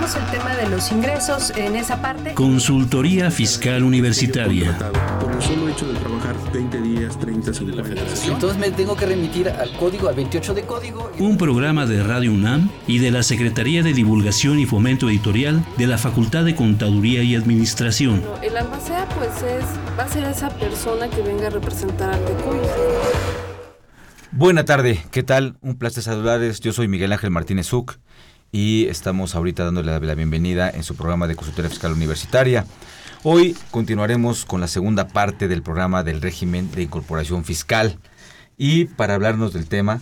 el tema de los ingresos en esa parte. Consultoría Fiscal Universitaria. Por el solo hecho de trabajar 20 días, 30 sin la federación. Entonces me tengo que remitir al código, al 28 de código. Un programa de Radio UNAM y de la Secretaría de Divulgación y Fomento Editorial de la Facultad de Contaduría y Administración. El albacea pues es, va a ser esa persona que venga a representar al TECUY. Buena tarde, ¿qué tal? Un placer saludarles. Yo soy Miguel Ángel Martínez Zuc y estamos ahorita dándole la bienvenida en su programa de consultoría fiscal universitaria. Hoy continuaremos con la segunda parte del programa del régimen de incorporación fiscal y para hablarnos del tema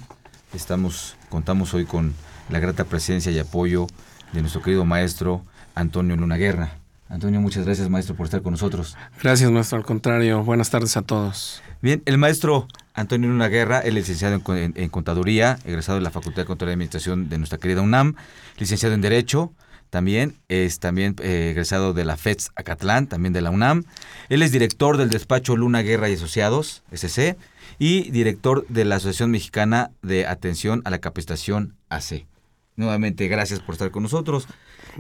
estamos contamos hoy con la grata presencia y apoyo de nuestro querido maestro Antonio Luna Guerra. Antonio, muchas gracias maestro por estar con nosotros. Gracias maestro, al contrario, buenas tardes a todos. Bien, el maestro Antonio Luna Guerra, es licenciado en, Contaduría, egresado de la Facultad de Contaduría y Administración de nuestra querida UNAM, licenciado en Derecho, también es también eh, egresado de la FEDS Acatlán, también de la UNAM. Él es director del despacho Luna Guerra y Asociados, SC, y director de la Asociación Mexicana de Atención a la Capacitación AC. Nuevamente, gracias por estar con nosotros.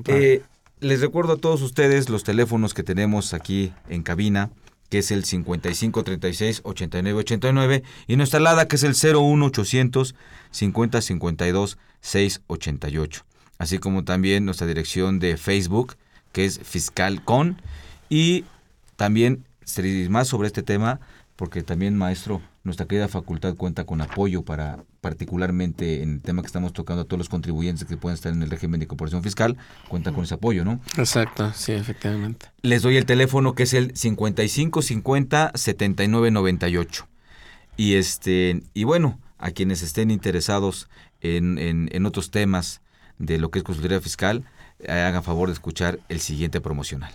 Eh, les recuerdo a todos ustedes los teléfonos que tenemos aquí en cabina, que es el 5536 8989 y nuestra alada que es el 01800 5052 688. Así como también nuestra dirección de Facebook, que es FiscalCon y también más sobre este tema porque también maestro nuestra querida facultad cuenta con apoyo para, particularmente en el tema que estamos tocando, a todos los contribuyentes que pueden estar en el régimen de incorporación fiscal, cuenta con ese apoyo, ¿no? Exacto, sí, efectivamente. Les doy el teléfono que es el 5550 7998. Y este, y bueno, a quienes estén interesados en, en, otros temas de lo que es consultoría fiscal, eh, hagan favor de escuchar el siguiente promocional.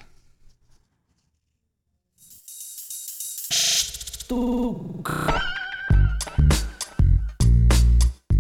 그...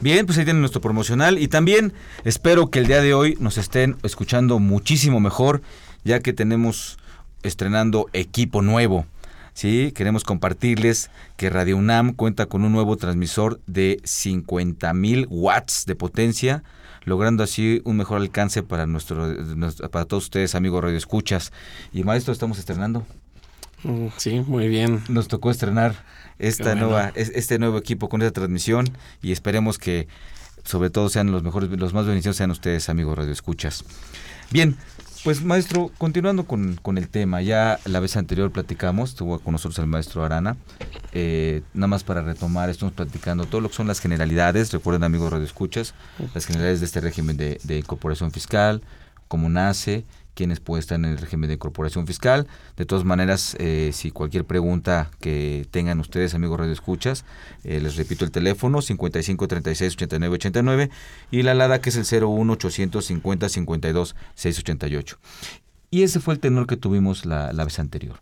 Bien, pues ahí tienen nuestro promocional y también espero que el día de hoy nos estén escuchando muchísimo mejor, ya que tenemos estrenando equipo nuevo. Sí, queremos compartirles que Radio UNAM cuenta con un nuevo transmisor de 50.000 watts de potencia, logrando así un mejor alcance para nuestro, para todos ustedes, amigos Radio Escuchas. Y maestro, estamos estrenando. Mm, sí, muy bien. Nos tocó estrenar esta nueva, este nuevo equipo con esta transmisión y esperemos que sobre todo sean los mejores, los más beneficiosos sean ustedes, amigos Radio Escuchas. Bien, pues maestro, continuando con, con, el tema, ya la vez anterior platicamos, estuvo con nosotros el maestro Arana, eh, nada más para retomar, estamos platicando todo lo que son las generalidades, recuerden amigos Radio Escuchas, las generalidades de este régimen de, de incorporación fiscal, cómo nace quienes pueden estar en el régimen de incorporación fiscal. De todas maneras, eh, si cualquier pregunta que tengan ustedes, amigos Radio Escuchas, eh, les repito el teléfono 55 36 89 89 y la alada que es el 01 850 52 688. Y ese fue el tenor que tuvimos la, vez anterior.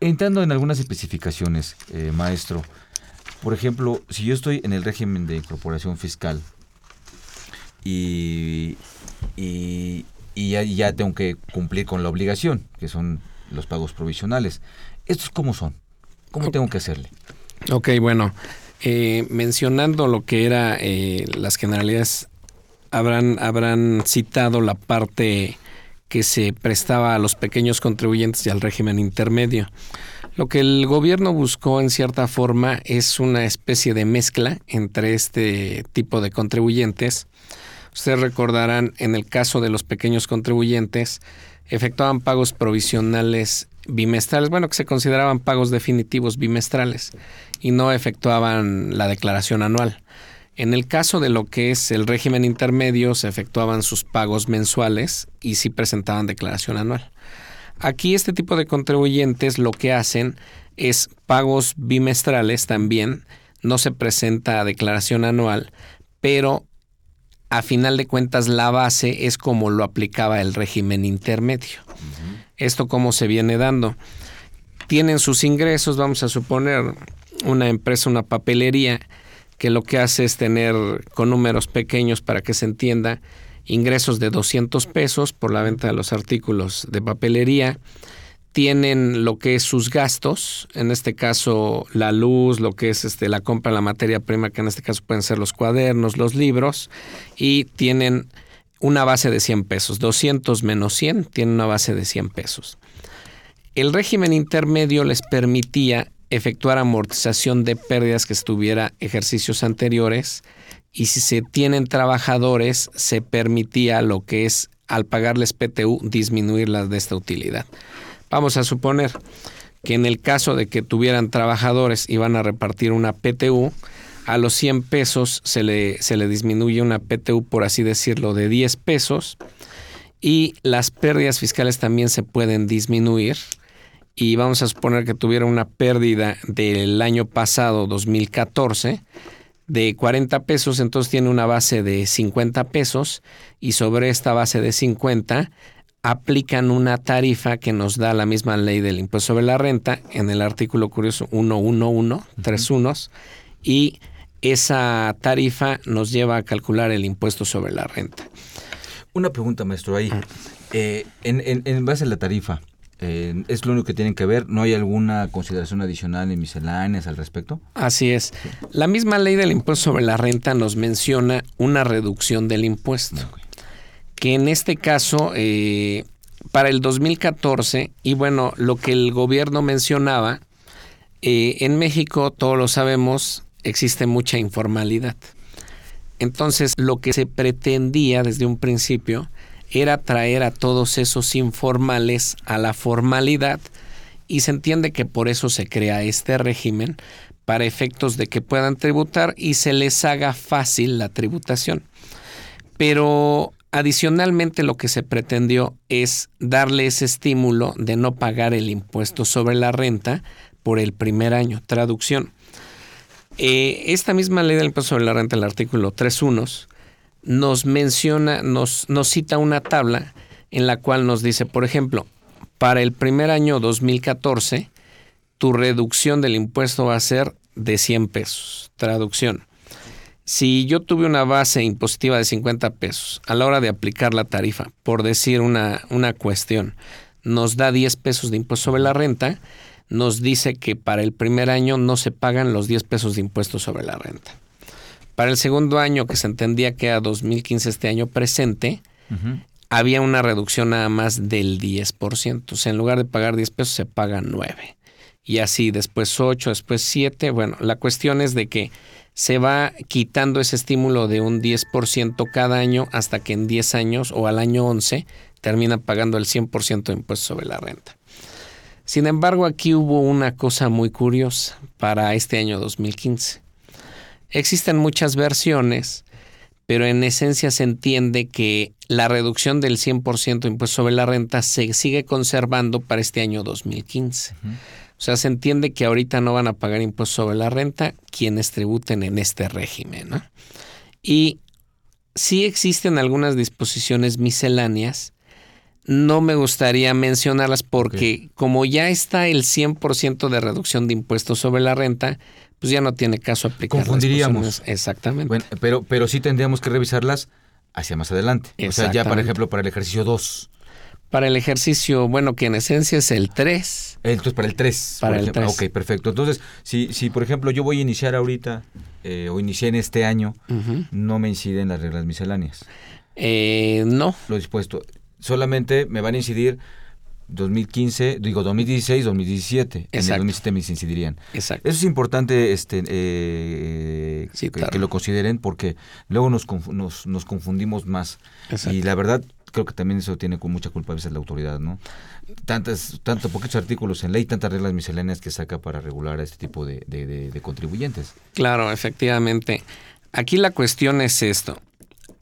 Entrando en algunas especificaciones, eh, maestro, por ejemplo, si yo estoy en el régimen de incorporación fiscal y, y, y ya, tengo que cumplir con la obligación, que son los pagos provisionales. ¿Estos cómo son? ¿Cómo tengo que hacerle? Ok, bueno, eh, mencionando lo que era eh, las generalidades, habrán, habrán citado la parte que se prestaba a los pequeños contribuyentes y al régimen intermedio. Lo que el gobierno buscó en cierta forma es una especie de mezcla entre este tipo de contribuyentes Ustedes recordarán, en el caso de los pequeños contribuyentes, efectuaban pagos provisionales bimestrales, bueno, que se consideraban pagos definitivos bimestrales y no efectuaban la declaración anual. En el caso de lo que es el régimen intermedio, se efectuaban sus pagos mensuales y sí presentaban declaración anual. Aquí este tipo de contribuyentes lo que hacen es pagos bimestrales también, no se presenta declaración anual, pero a final de cuentas la base es como lo aplicaba el régimen intermedio. Esto cómo se viene dando. Tienen sus ingresos, vamos a suponer una empresa, una papelería, que lo que hace es tener con números pequeños para que se entienda ingresos de 200 pesos por la venta de los artículos de papelería, tienen lo que es sus gastos, en este caso la luz, lo que es este, la compra de la materia prima, que en este caso pueden ser los cuadernos, los libros, y tienen una base de 100 pesos, 200 menos 100, tienen una base de 100 pesos. El régimen intermedio les permitía efectuar amortización de pérdidas que estuviera ejercicios anteriores y si se tienen trabajadores se permitía lo que es al pagarles PTU disminuir de esta utilidad. Vamos a suponer que en el caso de que tuvieran trabajadores y van a repartir una PTU, a los 100 pesos se le, se le disminuye una PTU, por así decirlo, de 10 pesos y las pérdidas fiscales también se pueden disminuir. Y vamos a suponer que tuviera una pérdida del año pasado, 2014, de 40 pesos, entonces tiene una base de 50 pesos y sobre esta base de 50 aplican una tarifa que nos da la misma ley del impuesto sobre la renta en el artículo curioso 111, tres unos, y esa tarifa nos lleva a calcular el impuesto sobre la renta. Una pregunta, maestro, ahí. Eh, en, base a la tarifa, eh, ¿es lo único que tienen que ver? ¿No hay alguna consideración adicional en misceláneas al respecto? Así es. La misma ley del impuesto sobre la renta nos menciona una reducción del impuesto que en este caso, eh, para el 2014, y bueno, lo que el gobierno mencionaba, eh, en México, todos lo sabemos, existe mucha informalidad. Entonces, lo que se pretendía desde un principio era traer a todos esos informales a la formalidad y se entiende que por eso se crea este régimen para efectos de que puedan tributar y se les haga fácil la tributación. Pero Adicionalmente, lo que se pretendió es darle ese estímulo de no pagar el impuesto sobre la renta por el primer año. Traducción. Eh, esta misma ley del impuesto sobre la renta, el artículo 3.1, nos menciona, nos, nos cita una tabla en la cual nos dice, por ejemplo, para el primer año 2014, tu reducción del impuesto va a ser de 100 pesos. Traducción si yo tuve una base impositiva de 50 pesos a la hora de aplicar la tarifa, por decir una, una cuestión, nos da 10 pesos de impuesto sobre la renta, nos dice que para el primer año no se pagan los 10 pesos de impuesto sobre la renta. Para el segundo año, que se entendía que era 2015 este año presente, había una reducción nada más del 10%. O sea, en lugar de pagar 10 pesos, se pagan 9. Y así, después 8, después 7. Bueno, la cuestión es de que se va quitando ese estímulo de un 10% cada año hasta que en 10 años o al año 11 termina pagando el 100% de impuestos sobre la renta. Sin embargo, aquí hubo una cosa muy curiosa para este año 2015. Existen muchas versiones, pero en esencia se entiende que la reducción del 100% de impuestos sobre la renta se sigue conservando para este año 2015. O sea, se entiende que ahorita no van a pagar impuestos sobre la renta quienes tributen en este régimen. Y sí existen algunas disposiciones misceláneas. No me gustaría mencionarlas porque como ya está el 100% de reducción de impuestos sobre la renta, pues ya no tiene caso aplicar. Confundiríamos. Exactamente. Bueno, pero, pero sí tendríamos que revisarlas hacia más adelante. O sea, ya por ejemplo para el ejercicio 2 para el ejercicio, bueno, que en esencia es el 3. Entonces, para el 3. Para el 3. Ok, perfecto. Entonces, si, si por ejemplo yo voy a iniciar ahorita eh, o inicié en este año, no me inciden las reglas misceláneas. Eh, no. Lo dispuesto. Solamente me van a incidir 2015, digo 2016, 2017. Exacto. En el 2017 me incidirían. Exacto. Eso es importante este, eh, que, lo consideren porque luego nos, nos, nos confundimos más. Exacto. Y la verdad, creo que también eso tiene con mucha culpa a veces la autoridad, ¿no? Tantas, tanto poquitos artículos en ley, tantas reglas misceláneas que saca para regular a este tipo de, de, contribuyentes. Claro, efectivamente. Aquí la cuestión es esto.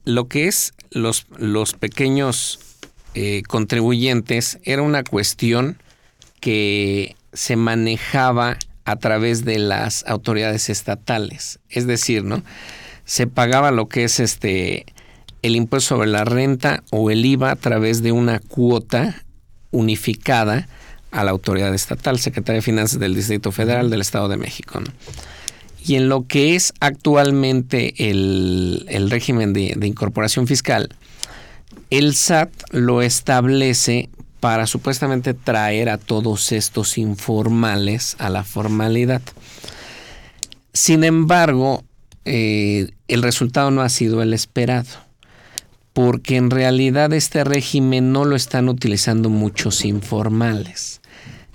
Lo que es los, los pequeños eh, contribuyentes era una cuestión que se manejaba a través de las autoridades estatales. Es decir, ¿no? Se pagaba lo que es este el impuesto sobre la renta o el IVA a través de una cuota unificada a la autoridad estatal, Secretaría de Finanzas del Distrito Federal del Estado de México. Y en lo que es actualmente el, régimen de, incorporación fiscal, el SAT lo establece para supuestamente traer a todos estos informales a la formalidad. Sin embargo, eh, el resultado no ha sido el esperado, porque en realidad este régimen no lo están utilizando muchos informales.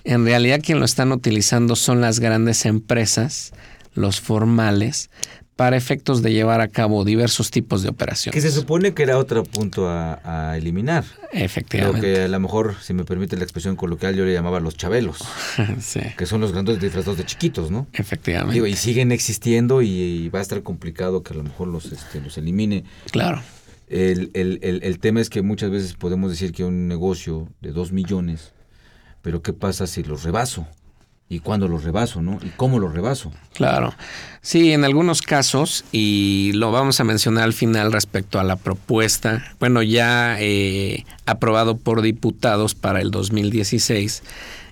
En realidad quien lo están utilizando son las grandes empresas, los formales, para efectos de llevar a cabo diversos tipos de operaciones. Que se supone que era otro punto a, eliminar. Efectivamente. Lo que a lo mejor, si me permite la expresión coloquial, yo le llamaba los chabelos. sí. Que son los grandes disfrazados de chiquitos, ¿no? Efectivamente. Digo, y siguen existiendo y, va a estar complicado que a lo mejor los, este, los elimine. Claro. El, el, el, el tema es que muchas veces podemos decir que un negocio de dos millones, pero ¿qué pasa si los rebaso? y cuándo los rebaso, ¿no? Y cómo los rebaso. Claro. Sí, en algunos casos, y lo vamos a mencionar al final respecto a la propuesta, bueno, ya eh, aprobado por diputados para el 2016,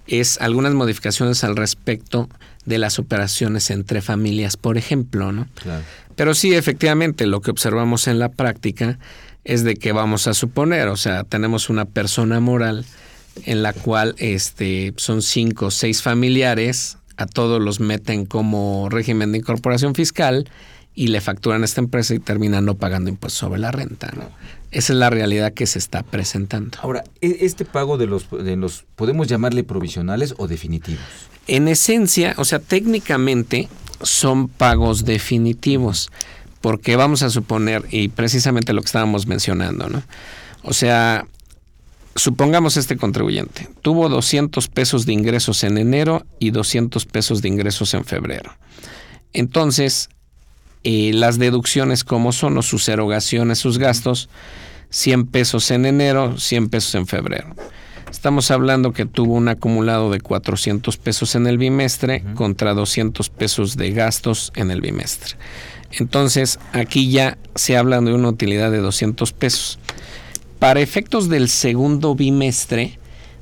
es algunas modificaciones al respecto de las operaciones entre familias, por ejemplo, ¿no? Claro. Pero sí, efectivamente, lo que observamos en la práctica es de que vamos a suponer, o sea, tenemos una persona moral en la cual este, son cinco o seis familiares, a todos los meten como régimen de incorporación fiscal y le facturan a esta empresa y terminan no pagando impuestos sobre la renta. ¿no? Esa es la realidad que se está presentando. Ahora, ¿e-, ¿este pago de los, de los podemos llamarle provisionales o definitivos? En esencia, o sea, técnicamente son pagos definitivos, porque vamos a suponer, y precisamente lo que estábamos mencionando, ¿no? O sea, Supongamos este contribuyente tuvo 200 pesos de ingresos en enero y 200 pesos de ingresos en febrero. Entonces, eh, las deducciones como son o sus erogaciones, sus gastos, 100 pesos en enero, 100 pesos en febrero. Estamos hablando que tuvo un acumulado de 400 pesos en el bimestre contra 200 pesos de gastos en el bimestre. Entonces, aquí ya se habla de una utilidad de 200 pesos. Para efectos del segundo bimestre,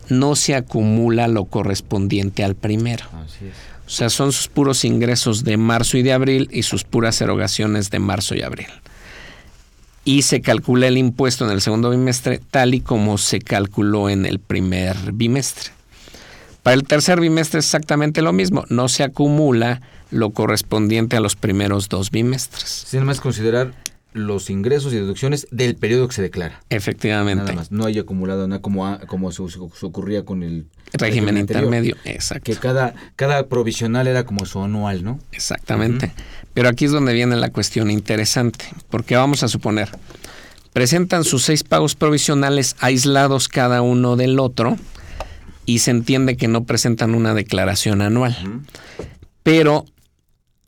no se acumula lo correspondiente al primero. O sea, son sus puros ingresos de marzo y de abril y sus puras erogaciones de marzo y abril. Y se calcula el impuesto en el segundo bimestre tal y como se calculó en el primer bimestre. Para el tercer bimestre es exactamente lo mismo, no se acumula lo correspondiente a los primeros dos bimestres. Sin más considerar los ingresos y deducciones del periodo que se declara. Efectivamente. Nada más, no hay acumulado nada como, como se, ocurría con el régimen, intermedio. Exacto. Que cada, cada provisional era como su anual, ¿no? Exactamente. Pero aquí es donde viene la cuestión interesante, porque vamos a suponer, presentan sus seis pagos provisionales aislados cada uno del otro y se entiende que no presentan una declaración anual. Pero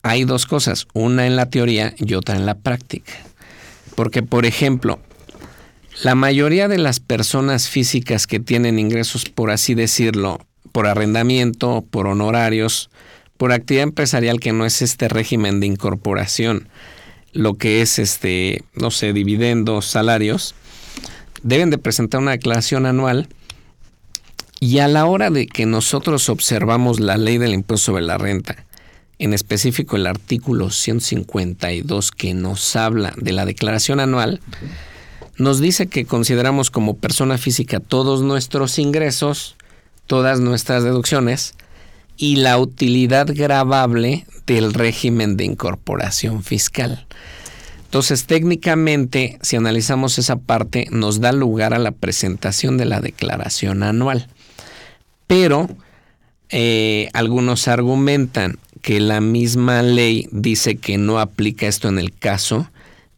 hay dos cosas, una en la teoría y otra en la práctica. Porque, por ejemplo, la mayoría de las personas físicas que tienen ingresos, por así decirlo, por arrendamiento, por honorarios, por actividad empresarial que no es este régimen de incorporación, lo que es este, no sé, dividendos, salarios, deben de presentar una declaración anual y a la hora de que nosotros observamos la ley del impuesto sobre la renta en específico el artículo 152 que nos habla de la declaración anual, nos dice que consideramos como persona física todos nuestros ingresos, todas nuestras deducciones y la utilidad grabable del régimen de incorporación fiscal. Entonces, técnicamente, si analizamos esa parte, nos da lugar a la presentación de la declaración anual. Pero eh, algunos argumentan que la misma ley dice que no aplica esto en el caso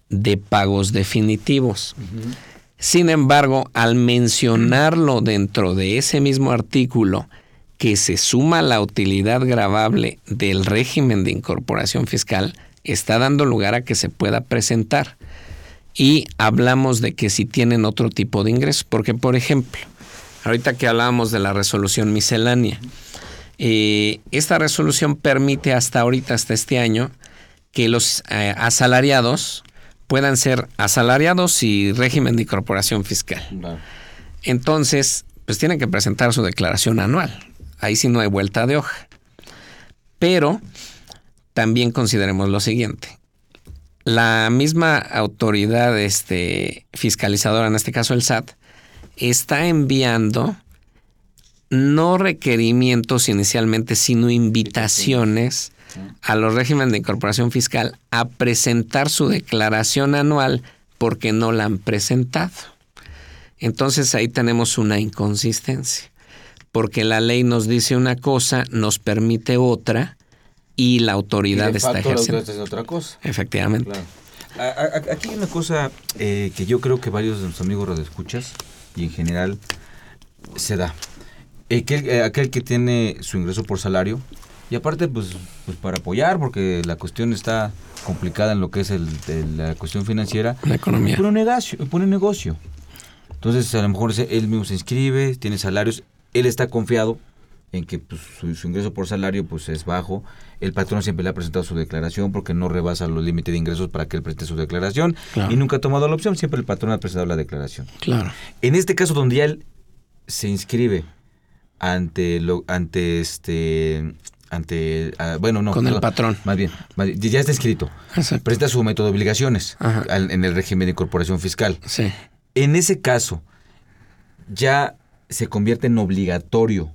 de pagos definitivos. Sin embargo, al mencionarlo dentro de ese mismo artículo, que se suma la utilidad grabable del régimen de incorporación fiscal, está dando lugar a que se pueda presentar. Y hablamos de que si tienen otro tipo de ingresos, porque por ejemplo, ahorita que hablábamos de la resolución miscelánea, eh, esta resolución permite hasta ahorita, hasta este año, que los eh, asalariados puedan ser asalariados y régimen de incorporación fiscal. Entonces, pues tienen que presentar su declaración anual. Ahí sí no hay vuelta de hoja. Pero también consideremos lo siguiente. La misma autoridad este, fiscalizadora, en este caso el SAT, está enviando no requerimientos inicialmente, sino invitaciones a los regímenes de incorporación fiscal a presentar su declaración anual porque no la han presentado. Entonces ahí tenemos una inconsistencia, porque la ley nos dice una cosa, nos permite otra y la autoridad Y de está facto, la ejerciendo. autoridad es otra cosa. Efectivamente. Claro. Aquí hay una cosa eh, que yo creo que varios de nuestros amigos radioescuchas y en general se da. Aquel, eh, aquel que tiene su ingreso por salario y aparte pues, pues para apoyar porque la cuestión está complicada en lo que es el, el- la cuestión financiera. La economía. Pone un negocio, pone un negocio. Entonces a lo mejor él mismo se inscribe, tiene salarios, él está confiado en que pues, su, su ingreso por salario pues es bajo. El patrón siempre le ha presentado su declaración porque no rebasa los límites de ingresos para que él presente su declaración Claro. y nunca ha tomado la opción, siempre el patrón ha presentado la declaración. Claro. En este caso donde ya él se inscribe ante lo ante este ante ah, bueno no Con el patrón. más bien, más bien, ya está inscrito Exacto. presenta su método de obligaciones al- en el régimen de incorporación fiscal Sí. en ese caso ya se convierte en obligatorio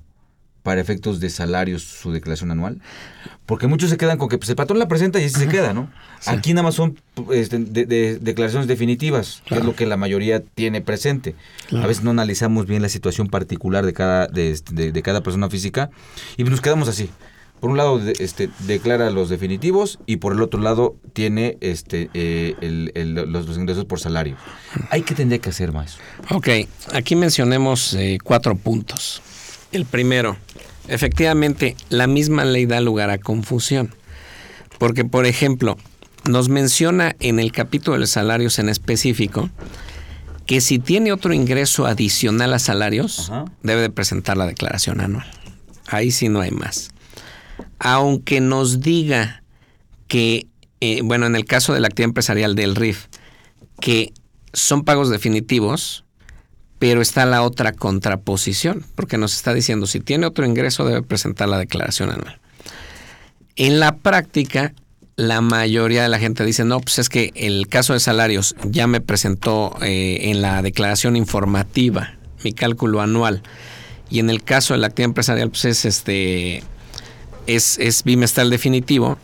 para efectos de salarios su declaración anual porque muchos se quedan con que pues, el patrón la presenta y así se queda no aquí nada más son este, de- de- declaraciones definitivas que es lo que la mayoría tiene presente. Claro. a veces no analizamos bien la situación particular de cada de, este, de- cada persona física y nos quedamos así. Por un lado este, declara los definitivos y por el otro lado tiene este eh, el- el- los, los ingresos por salario. Hay que tendría que hacer más Ok, aquí mencionemos eh, cuatro puntos. El primero, efectivamente, la misma ley da lugar a confusión. Porque, por ejemplo, nos menciona en el capítulo de salarios en específico que si tiene otro ingreso adicional a salarios, Ajá. debe de presentar la declaración anual. Ahí sí no hay más. Aunque nos diga que, eh, bueno, en el caso de la actividad empresarial del RIF, que son pagos definitivos, pero está la otra contraposición, porque nos está diciendo si tiene otro ingreso debe presentar la declaración anual. En la práctica, la mayoría de la gente dice, no, pues es que el caso de salarios ya me presentó eh, en la declaración informativa mi cálculo anual y en el caso de la actividad empresarial pues es este es, es bimestral definitivo,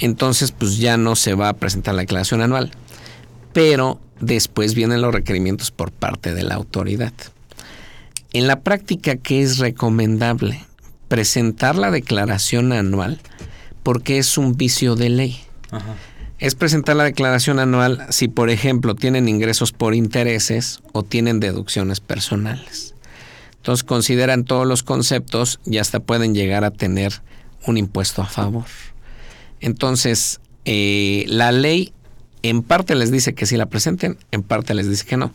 entonces pues ya no se va a presentar la declaración anual. Pero después vienen los requerimientos por parte de la autoridad. En la práctica, ¿qué es recomendable? Presentar la declaración anual porque es un vicio de ley. Es presentar la declaración anual si, por ejemplo, tienen ingresos por intereses o tienen deducciones personales. Entonces consideran todos los conceptos y hasta pueden llegar a tener un impuesto a favor. Entonces, eh, la ley en parte les dice que sí la presenten, en parte les dice que no.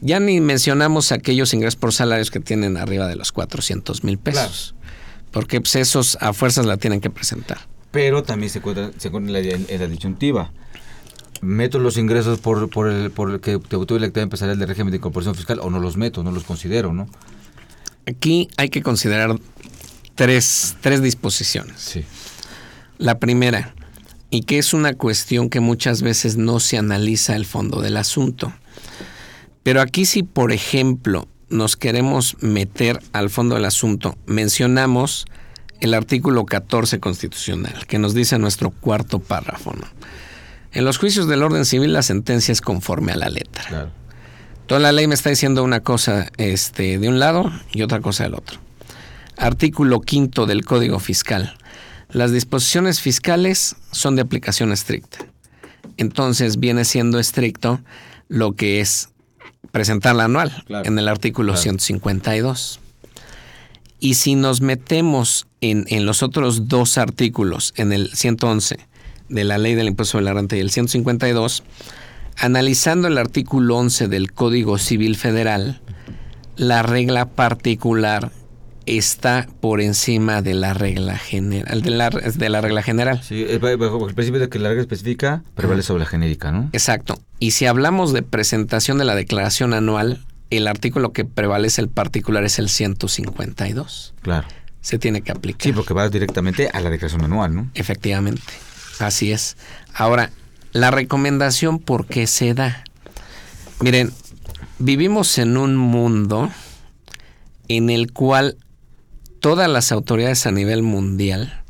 Ya ni mencionamos aquellos ingresos por salarios que tienen arriba de los 400 mil pesos. Porque pues, esos a fuerzas la tienen que presentar. pero también se cuenta se en la, en la disyuntiva meto los ingresos por, por el por el que tuve la actividad empresarial del régimen de incorporación fiscal o no los meto no los considero no Aquí hay que considerar tres, tres disposiciones. sí La primera, y que es una cuestión que muchas veces no se analiza el fondo del asunto. Pero aquí si, por ejemplo, nos queremos meter al fondo del asunto, mencionamos el artículo 14 constitucional, que nos dice nuestro cuarto párrafo. ¿no? En los juicios del orden civil la sentencia es conforme a la letra. claro Toda la ley me está diciendo una cosa este, de un lado y otra cosa del otro. Artículo quinto del Código Fiscal. Las disposiciones fiscales son de aplicación estricta. Entonces viene siendo estricto lo que es presentar la anual Claro, en el artículo claro. 152. Y si nos metemos en, en los otros dos artículos, en el 111 de la ley del impuesto sobre la renta y el 152, analizando el artículo 11 del Código Civil Federal, la regla particular está por encima de la regla general, de la, de la regla general. Sí, eh, bajo el principio de que la regla específica prevalece sobre la genérica, ¿no? Exacto. Y si hablamos de presentación de la declaración anual, el artículo que prevalece el particular es el 152. Claro. Se tiene que aplicar. Sí, porque va directamente a la declaración anual, ¿no? Efectivamente. Así es. Ahora, la recomendación, ¿por qué se da? Miren, vivimos en un mundo en el cual todas las autoridades a nivel mundial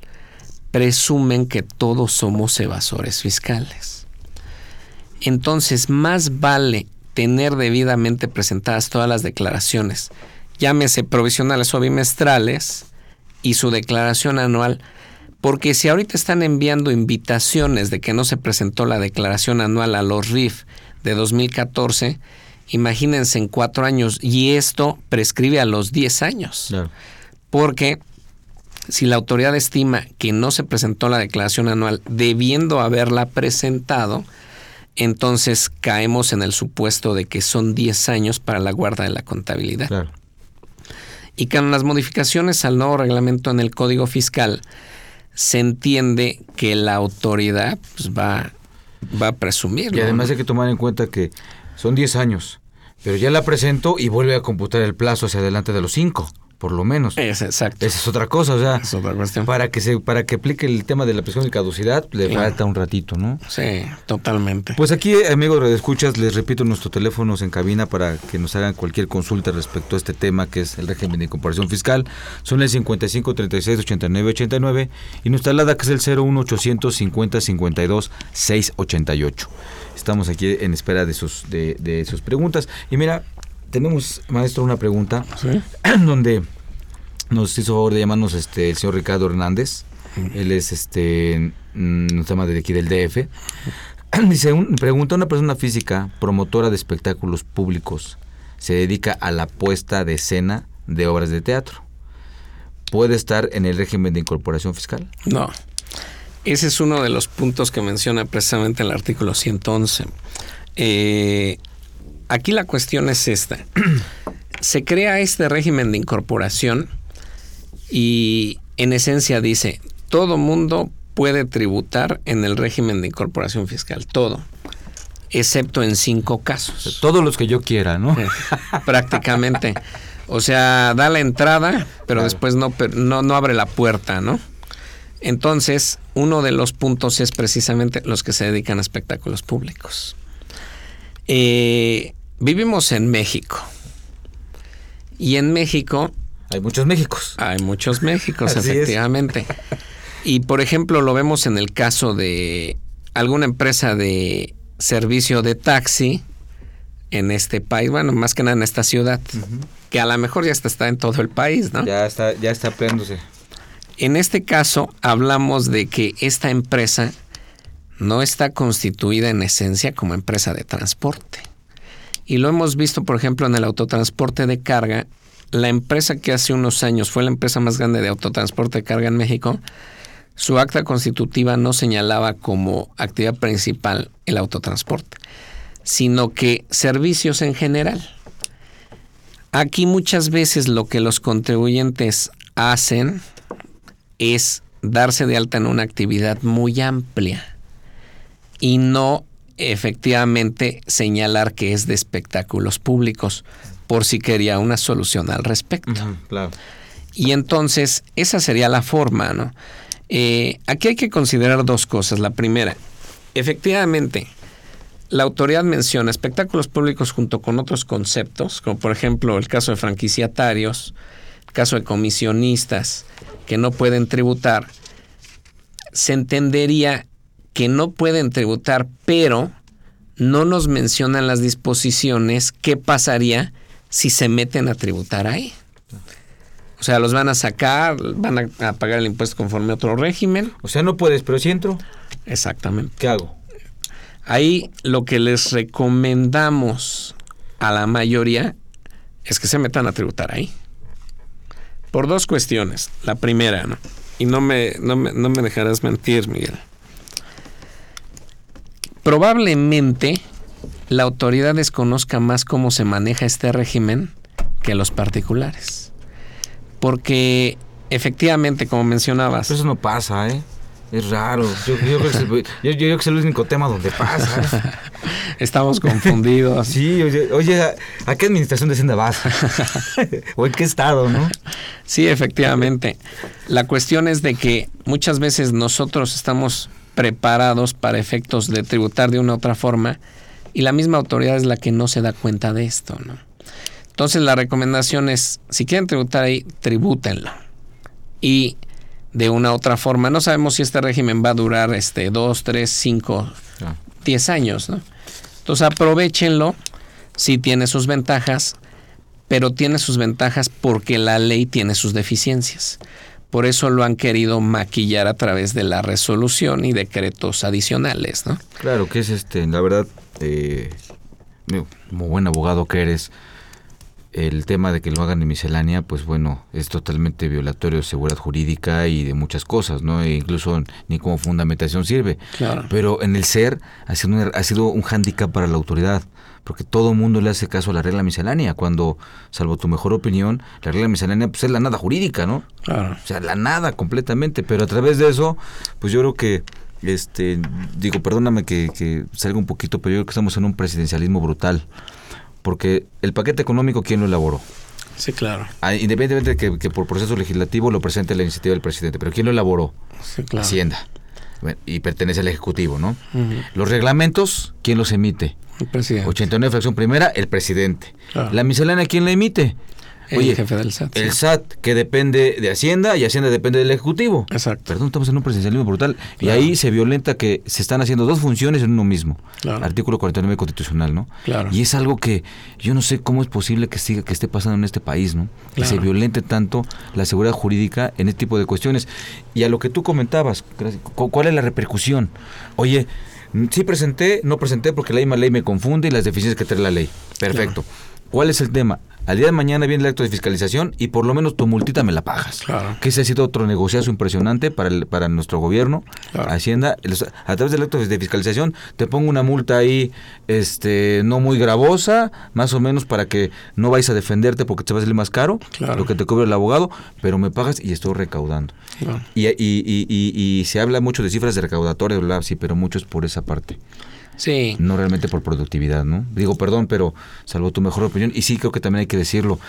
presumen que todos somos evasores fiscales. Entonces, más vale tener debidamente presentadas todas las declaraciones, llámese provisionales o bimestrales, y su declaración anual, porque si ahorita están enviando invitaciones de que no se presentó la declaración anual a los RIF de 2014, imagínense en cuatro años, y esto prescribe a los 10 años. Porque si la autoridad estima que no se presentó la declaración anual debiendo haberla presentado, entonces caemos en el supuesto de que son 10 años para la guarda de la contabilidad. Y con las modificaciones al nuevo reglamento en el Código Fiscal, se entiende que la autoridad pues, va, va a presumir. Y además hay que tomar en cuenta que son 10 años, pero ya la presento y vuelve a computar el plazo hacia adelante de los 5 por lo menos. Es exacto. Esa es otra cosa, o sea, es otra cuestión. para que se para que aplique el tema de la presión de caducidad le falta un ratito, ¿no? Sí, totalmente. Pues aquí, amigos de escuchas, les repito nuestros teléfonos en cabina para que nos hagan cualquier consulta respecto a este tema que es el régimen de incorporación fiscal. Son el 55 36 89 89 y nuestra alada que es el 01 800 50 52 688. Estamos aquí en espera de sus de, de sus preguntas y mira, tenemos, maestro, una pregunta donde nos hizo favor de llamarnos este el señor Ricardo Hernández. Él es este un tema de aquí del DF. Dice, un, pregunta una persona física, promotora de espectáculos públicos, se dedica a la puesta de escena de obras de teatro. ¿Puede estar en el régimen de incorporación fiscal? No. Ese es uno de los puntos que menciona precisamente el artículo 111. Eh, aquí la cuestión es esta. Se crea este régimen de incorporación y en esencia dice, todo mundo puede tributar en el régimen de incorporación fiscal, todo, excepto en cinco casos. Todos los que yo quiera, ¿no? Prácticamente. O sea, da la entrada, pero después no, no, no abre la puerta, ¿no? Entonces, uno de los puntos es precisamente los que se dedican a espectáculos públicos. Eh, vivimos en México. Y en México... Hay muchos Méxicos. Hay muchos Méxicos, efectivamente. Y por ejemplo, lo vemos en el caso de alguna empresa de servicio de taxi en este país, bueno, más que nada en esta ciudad, que a lo mejor ya está, está en todo el país, ¿no? Ya está, ya está aprendiéndose. En este caso, hablamos de que esta empresa no está constituida en esencia como empresa de transporte. Y lo hemos visto, por ejemplo, en el autotransporte de carga. La empresa que hace unos años fue la empresa más grande de autotransporte de carga en México, su acta constitutiva no señalaba como actividad principal el autotransporte, sino que servicios en general. Aquí muchas veces lo que los contribuyentes hacen es darse de alta en una actividad muy amplia y no efectivamente señalar que es de espectáculos públicos, por si quería una solución al respecto. claro. Y entonces, esa sería la forma, ¿no? Eh, aquí hay que considerar dos cosas. La primera, efectivamente, la autoridad menciona espectáculos públicos junto con otros conceptos, como por ejemplo el caso de franquiciatarios, el caso de comisionistas que no pueden tributar. Se entendería que no pueden tributar, pero no nos mencionan las disposiciones qué pasaría si se meten a tributar ahí. O sea, los van a sacar, van a, pagar el impuesto conforme a otro régimen. O sea, no puedes, pero si entro. Exactamente. ¿Qué hago? Ahí lo que les recomendamos a la mayoría es que se metan a tributar ahí. Por dos cuestiones. La primera, ¿no? Y no me, no me, no me dejarás mentir, Miguel. Probablemente la autoridad desconozca más cómo se maneja este régimen que los particulares. Porque efectivamente, como mencionabas, Pero eso no pasa, ¿eh? Es raro. Yo, yo creo, que es, el- yo- yo creo que es el único tema donde pasa. estamos confundidos. Sí, oye, oye, ¿a, a qué administración de Hacienda vas? ¿O en qué estado, no? Sí, efectivamente. La cuestión es de que muchas veces nosotros estamos preparados para efectos de tributar de una u otra forma y la misma autoridad es la que no se da cuenta de esto, ¿no? Entonces la recomendación es, si quieren tributar ahí, tribútenlo. Y de una u otra forma, no sabemos si este régimen va a durar este dos, tres, cinco, Claro. 10 años, ¿no? Entonces aprovechenlo, sí tiene sus ventajas, pero tiene sus ventajas porque la ley tiene sus deficiencias. Por eso lo han querido maquillar a través de la resolución y decretos adicionales, ¿no? Claro, que es este, la verdad, eh, como buen abogado que eres, el tema de que lo hagan en miscelánea, pues bueno, es totalmente violatorio de seguridad jurídica y de muchas cosas, ¿no? E incluso ni como fundamentación sirve. Claro. Pero en el ser ha sido un, ha sido un hándicap para la autoridad, porque todo mundo le hace caso a la regla miscelánea, cuando, salvo tu mejor opinión, la regla miscelánea pues, es la nada jurídica, ¿no? Claro. O sea, la nada completamente, pero a través de eso, pues yo creo que, este, digo, perdóname que, que salga un poquito, pero yo creo que estamos en un presidencialismo brutal, porque el paquete económico, ¿quién lo elaboró? Sí, claro. Ah, Independientemente de que, que por proceso legislativo lo presente la iniciativa del presidente, pero ¿quién lo elaboró? Sí, claro. Hacienda. Y pertenece al Ejecutivo, ¿no? Los reglamentos, ¿quién los emite? El presidente. 89 fracción primera, el presidente. Claro. La miscelánea, ¿quién la emite? El jefe del SAT. El sí. SAT, que depende de Hacienda y Hacienda depende del Ejecutivo. Exacto. Perdón, estamos en un presidencialismo brutal. Y Claro. ahí se violenta que se están haciendo dos funciones en uno mismo. Claro. Artículo 49 constitucional, ¿no? Claro. Y es algo que yo no sé cómo es posible que siga, que esté pasando en este país, ¿no? Que se Claro. violente tanto la seguridad jurídica en este tipo de cuestiones. Y a lo que tú comentabas, ¿cuál es la repercusión? Oye, mm, sí presenté, no presenté porque la misma ley me confunde y las deficiencias que trae la ley. Perfecto. ¿Cuál es el tema? Al día de mañana viene el acto de fiscalización y por lo menos tu multita me la pagas. Claro. Que ese ha sido otro negociazo impresionante para, el- para nuestro gobierno, Claro. Hacienda. A través del acto de fiscalización te pongo una multa ahí este, no muy gravosa, más o menos para que no vayas a defenderte porque te va a salir más caro Claro. lo que te cobra el abogado, pero me pagas y estoy recaudando. Claro. Y, y, y, y- se habla mucho de cifras de recaudatoria, bla, sí, pero mucho es por esa parte, Sí. no realmente por productividad, ¿no? Digo, perdón, pero salvo tu mejor opinión, y sí creo que también hay que decirlo,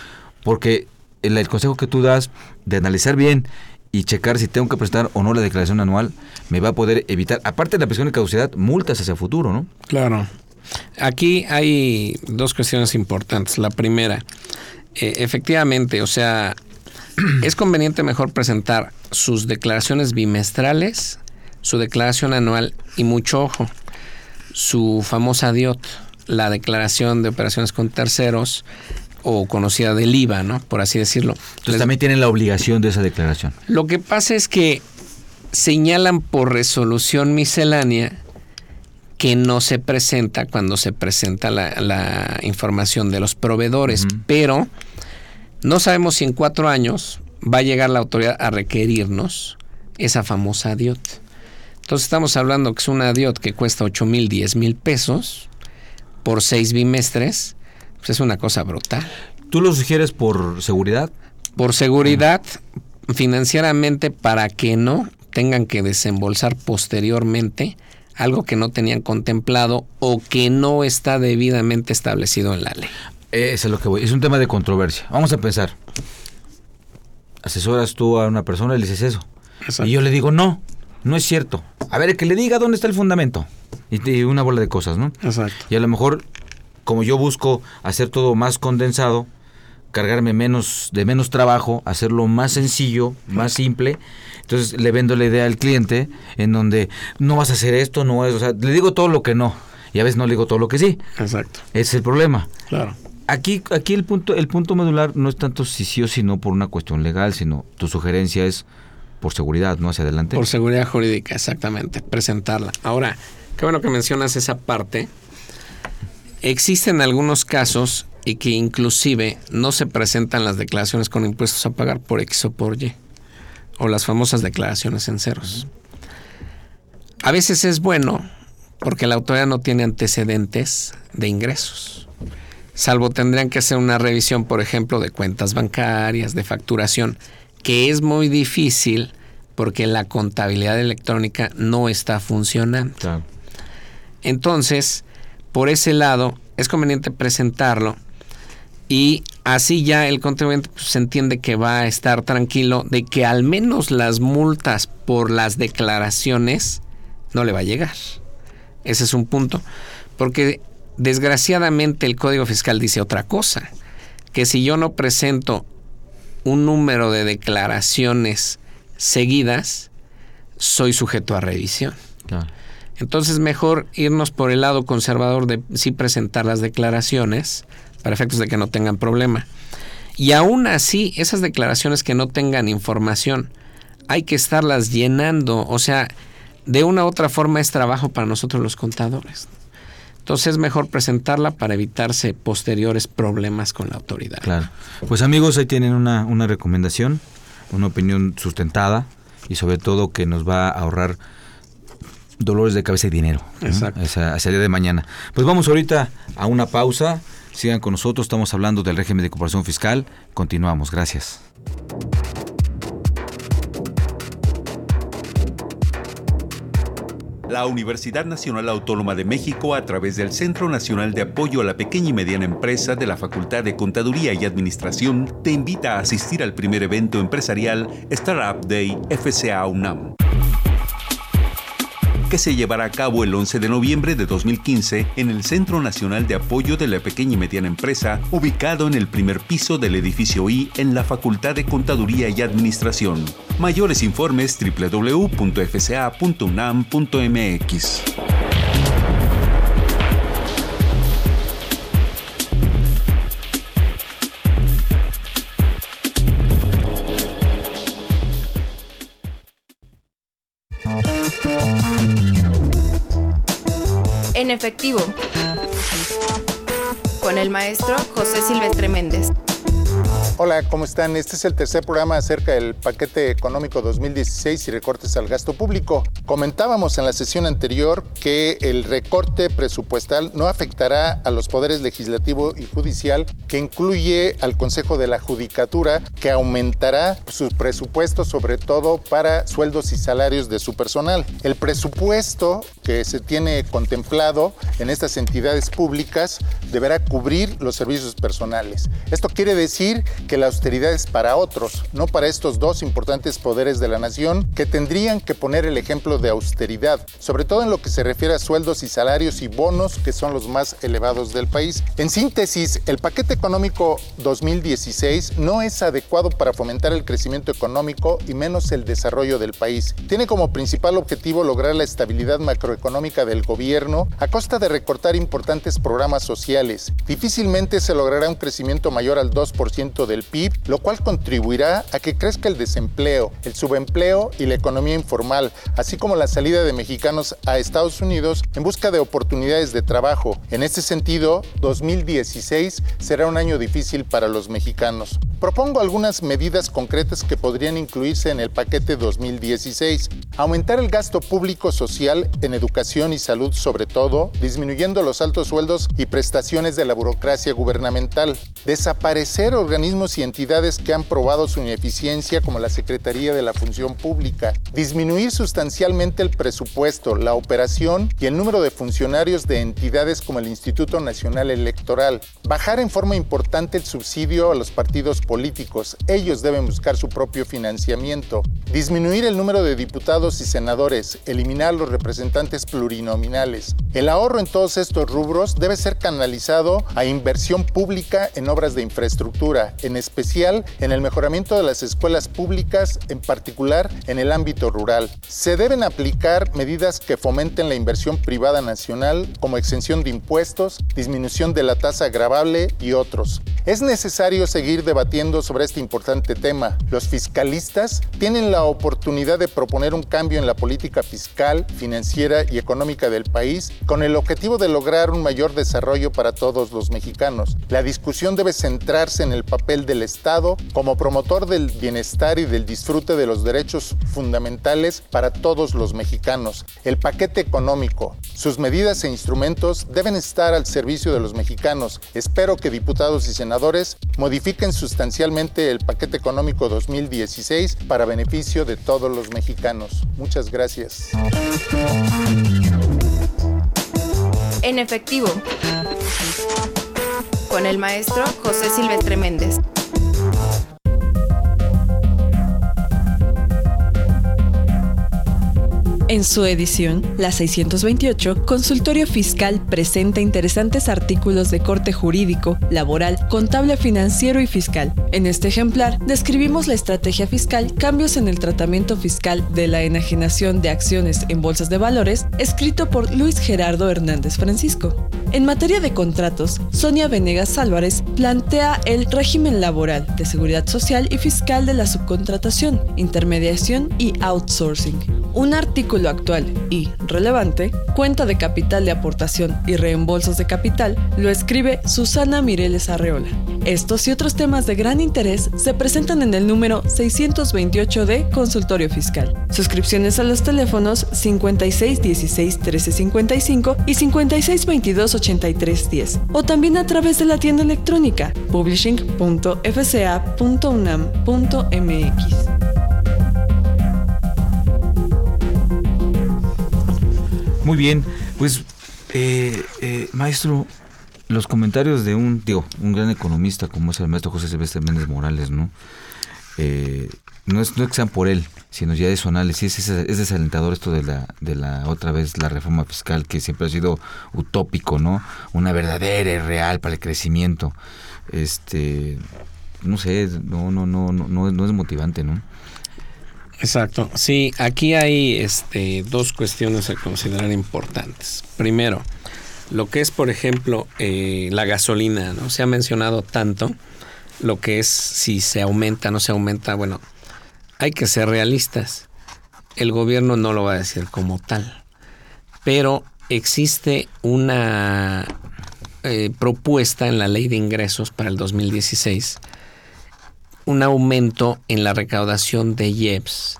porque el, el consejo que tú das de analizar bien y checar si tengo que prestar o no la declaración anual, me va a poder evitar, aparte de la presión de caducidad, multas hacia futuro, ¿no? Claro. Aquí hay dos cuestiones importantes. La primera, eh, efectivamente, o sea, es conveniente mejor presentar sus declaraciones bimestrales, su declaración anual y mucho ojo, su famosa DIOT, la declaración de operaciones con terceros o conocida del IVA, ¿no? Por así decirlo. Entonces Les- también tienen la obligación de esa declaración. lo que pasa es que señalan por resolución miscelánea que no se presenta cuando se presenta la, la información de los proveedores, pero no sabemos si en cuatro años va a llegar la autoridad a requerirnos esa famosa DIOT. Entonces estamos hablando que es una DIOT que cuesta 8 mil, 10 mil pesos por seis bimestres, pues es una cosa brutal. ¿Tú lo sugieres por seguridad? por seguridad financieramente para que no tengan que desembolsar posteriormente algo que no tenían contemplado o que no está debidamente establecido en la ley. Eso es lo que voy. Es un tema de controversia. Vamos a pensar. Asesoras tú a una persona y le dices eso. Exacto. Y yo le digo, no, no es cierto. A ver, que le diga dónde está el fundamento. Y, una bola de cosas, ¿no? Exacto. Y a lo mejor, como yo busco hacer todo más condensado, cargarme menos de menos trabajo, hacerlo más sencillo, más simple, entonces le vendo la idea al cliente en donde no vas a hacer esto, no es, o sea, le digo todo lo que no y a veces no le digo todo lo que sí. Exacto. Ese es el problema. Claro. Aquí, aquí el punto, el punto medular no es tanto si sí o si no por una cuestión legal, sino tu sugerencia es por seguridad, ¿no? Hacia adelante. Por seguridad jurídica, exactamente. Presentarla. Ahora, qué bueno que mencionas esa parte. Existen algunos casos y que inclusive no se presentan las declaraciones con impuestos a pagar por X o por Y. O las famosas declaraciones en ceros. A veces es bueno porque la autoridad no tiene antecedentes de ingresos. salvo tendrían que hacer una revisión, por ejemplo, de cuentas bancarias, de facturación, que es muy difícil porque la contabilidad electrónica no está funcionando. Entonces, por ese lado, es conveniente presentarlo y así ya el contribuyente pues, se entiende que va a estar tranquilo de que al menos las multas por las declaraciones no le va a llegar. Ese es un punto. Porque desgraciadamente el Código Fiscal dice otra cosa, que si yo no presento un número de declaraciones seguidas, soy sujeto a revisión. Entonces mejor irnos por el lado conservador de sí presentar las declaraciones para efectos de que no tengan problema. Y aún así, esas declaraciones que no tengan información, hay que estarlas llenando. O sea, de una u otra forma es trabajo para nosotros los contadores. Entonces es mejor presentarla para evitarse posteriores problemas con la autoridad. Claro. Pues amigos, ahí tienen una, una recomendación, una opinión sustentada y sobre todo que nos va a ahorrar dolores de cabeza y dinero. Exacto. Hacia, hacia el día de mañana. Pues vamos ahorita a una pausa. Sigan con nosotros, estamos hablando del régimen de cooperación fiscal. Continuamos, gracias. La Universidad Nacional Autónoma de México, a través del Centro Nacional de Apoyo a la Pequeña y Mediana Empresa de la Facultad de Contaduría y Administración, te invita a asistir al primer evento empresarial Startup Day FCA UNAM que se llevará a cabo el 11 de noviembre de 2015 en el Centro Nacional de Apoyo de la Pequeña y Mediana Empresa, ubicado en el primer piso del edificio I en la Facultad de Contaduría y Administración. Mayores informes www.fca.unam.mx. con el maestro José Silvestre Méndez. Hola, ¿cómo están? Este es el tercer programa acerca del paquete económico 2016 y recortes al gasto público. Comentábamos en la sesión anterior que el recorte presupuestal no afectará a los poderes legislativo y judicial, que incluye al Consejo de la Judicatura, que aumentará sus presupuestos sobre todo para sueldos y salarios de su personal. El presupuesto que se tiene contemplado en estas entidades públicas deberá cubrir los servicios personales. Esto quiere decir que la austeridad es para otros, no para estos dos importantes poderes de la nación que tendrían que poner el ejemplo de austeridad, sobre todo en lo que se refiere a sueldos y salarios y bonos que son los más elevados del país. En síntesis, el paquete económico 2016 no es adecuado para fomentar el crecimiento económico y menos el desarrollo del país. Tiene como principal objetivo lograr la estabilidad macroeconómica del gobierno a costa de recortar importantes programas sociales. Difícilmente se logrará un crecimiento mayor al 2% del PIB, lo cual contribuirá a que crezca el desempleo, el subempleo y la economía informal, así como la salida de mexicanos a Estados Unidos en busca de oportunidades de trabajo. En este sentido, 2016 será un año difícil para los mexicanos. Propongo algunas medidas concretas que podrían incluirse en el paquete 2016. Aumentar el gasto público social en educación y salud sobre todo, disminuyendo los altos sueldos y prestaciones de la burocracia gubernamental. Desaparecer organismos y entidades que han probado su ineficiencia como la Secretaría de la Función Pública. Disminuir sustancialmente el presupuesto, la operación y el número de funcionarios de entidades como el Instituto Nacional Electoral. Bajar en forma importante el subsidio a los partidos políticos. Ellos deben buscar su propio financiamiento. Disminuir el número de diputados y senadores. Eliminar los representantes plurinominales. El ahorro en todos estos rubros debe ser canalizado a inversión pública en obras de infraestructura, en especial en el mejoramiento de las escuelas públicas, en particular en el ámbito rural. Se deben aplicar medidas que fomenten la inversión privada nacional, como exención de impuestos, disminución de la tasa agravable y otros. Es necesario seguir debatiendo sobre este importante tema. Los fiscalistas tienen la oportunidad de proponer un cambio en la política fiscal, financiera y económica del país con el objetivo de lograr un mayor desarrollo para todos los mexicanos. La discusión debe centrarse en el papel del Estado como promotor del bienestar y del disfrute de los derechos fundamentales para todos los mexicanos. El paquete económico, sus medidas e instrumentos deben estar al servicio de los mexicanos. Espero que diputados y senadores modifiquen sustancialmente el paquete económico 2016 para beneficio de todos los mexicanos. Muchas gracias. En efectivo, con el maestro José Silvestre Méndez. En su edición, la 628, Consultorio Fiscal presenta interesantes artículos de corte jurídico, laboral, contable financiero y fiscal. En este ejemplar, describimos la estrategia fiscal, cambios en el tratamiento fiscal de la enajenación de acciones en bolsas de valores, escrito por Luis Gerardo Hernández Francisco. En materia de contratos, Sonia Venegas Álvarez plantea el régimen laboral de seguridad social y fiscal de la subcontratación, intermediación y outsourcing. Un artículo actual y relevante, cuenta de capital de aportación y reembolsos de capital, lo escribe Susana Mireles Arreola. Estos y otros temas de gran interés se presentan en el número 628 de Consultorio Fiscal. Suscripciones a los teléfonos 56 16 13 55 y 56 22 83 10 o también a través de la tienda electrónica publishing.fca.unam.mx. Muy bien, pues eh, eh, maestro, los comentarios de un, digo, un gran economista como es el maestro José Silvestre Méndez Morales, ¿no? Eh, no es, no es que sean por él, sino ya de su análisis, es, es, desalentador esto de la, de la otra vez la reforma fiscal que siempre ha sido utópico, ¿no? Una verdadera y real para el crecimiento. Este, no sé, no, no, no, no, no es motivante, ¿no? Exacto. Sí, aquí hay este, dos cuestiones a considerar importantes. Primero, lo que es, por ejemplo, eh, la gasolina, ¿no? Se ha mencionado tanto lo que es si se aumenta, no se aumenta. Bueno, hay que ser realistas. El gobierno no lo va a decir como tal. Pero existe una eh, propuesta en la ley de ingresos para el 2016 un aumento en la recaudación de IEPS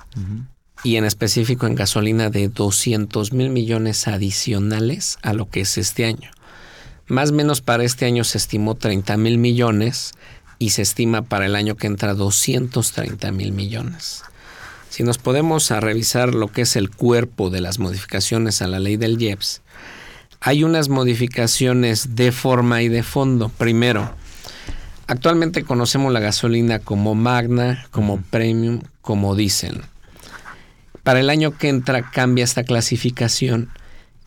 y en específico en gasolina de 200 mil millones adicionales a lo que es este año. Más o menos para este año se estimó 30 mil millones y se estima para el año que entra 230 mil millones. Si nos podemos a revisar lo que es el cuerpo de las modificaciones a la ley del IEPS, hay unas modificaciones de forma y de fondo. Primero, Actualmente conocemos la gasolina como magna, como premium, como diésel. Para el año que entra cambia esta clasificación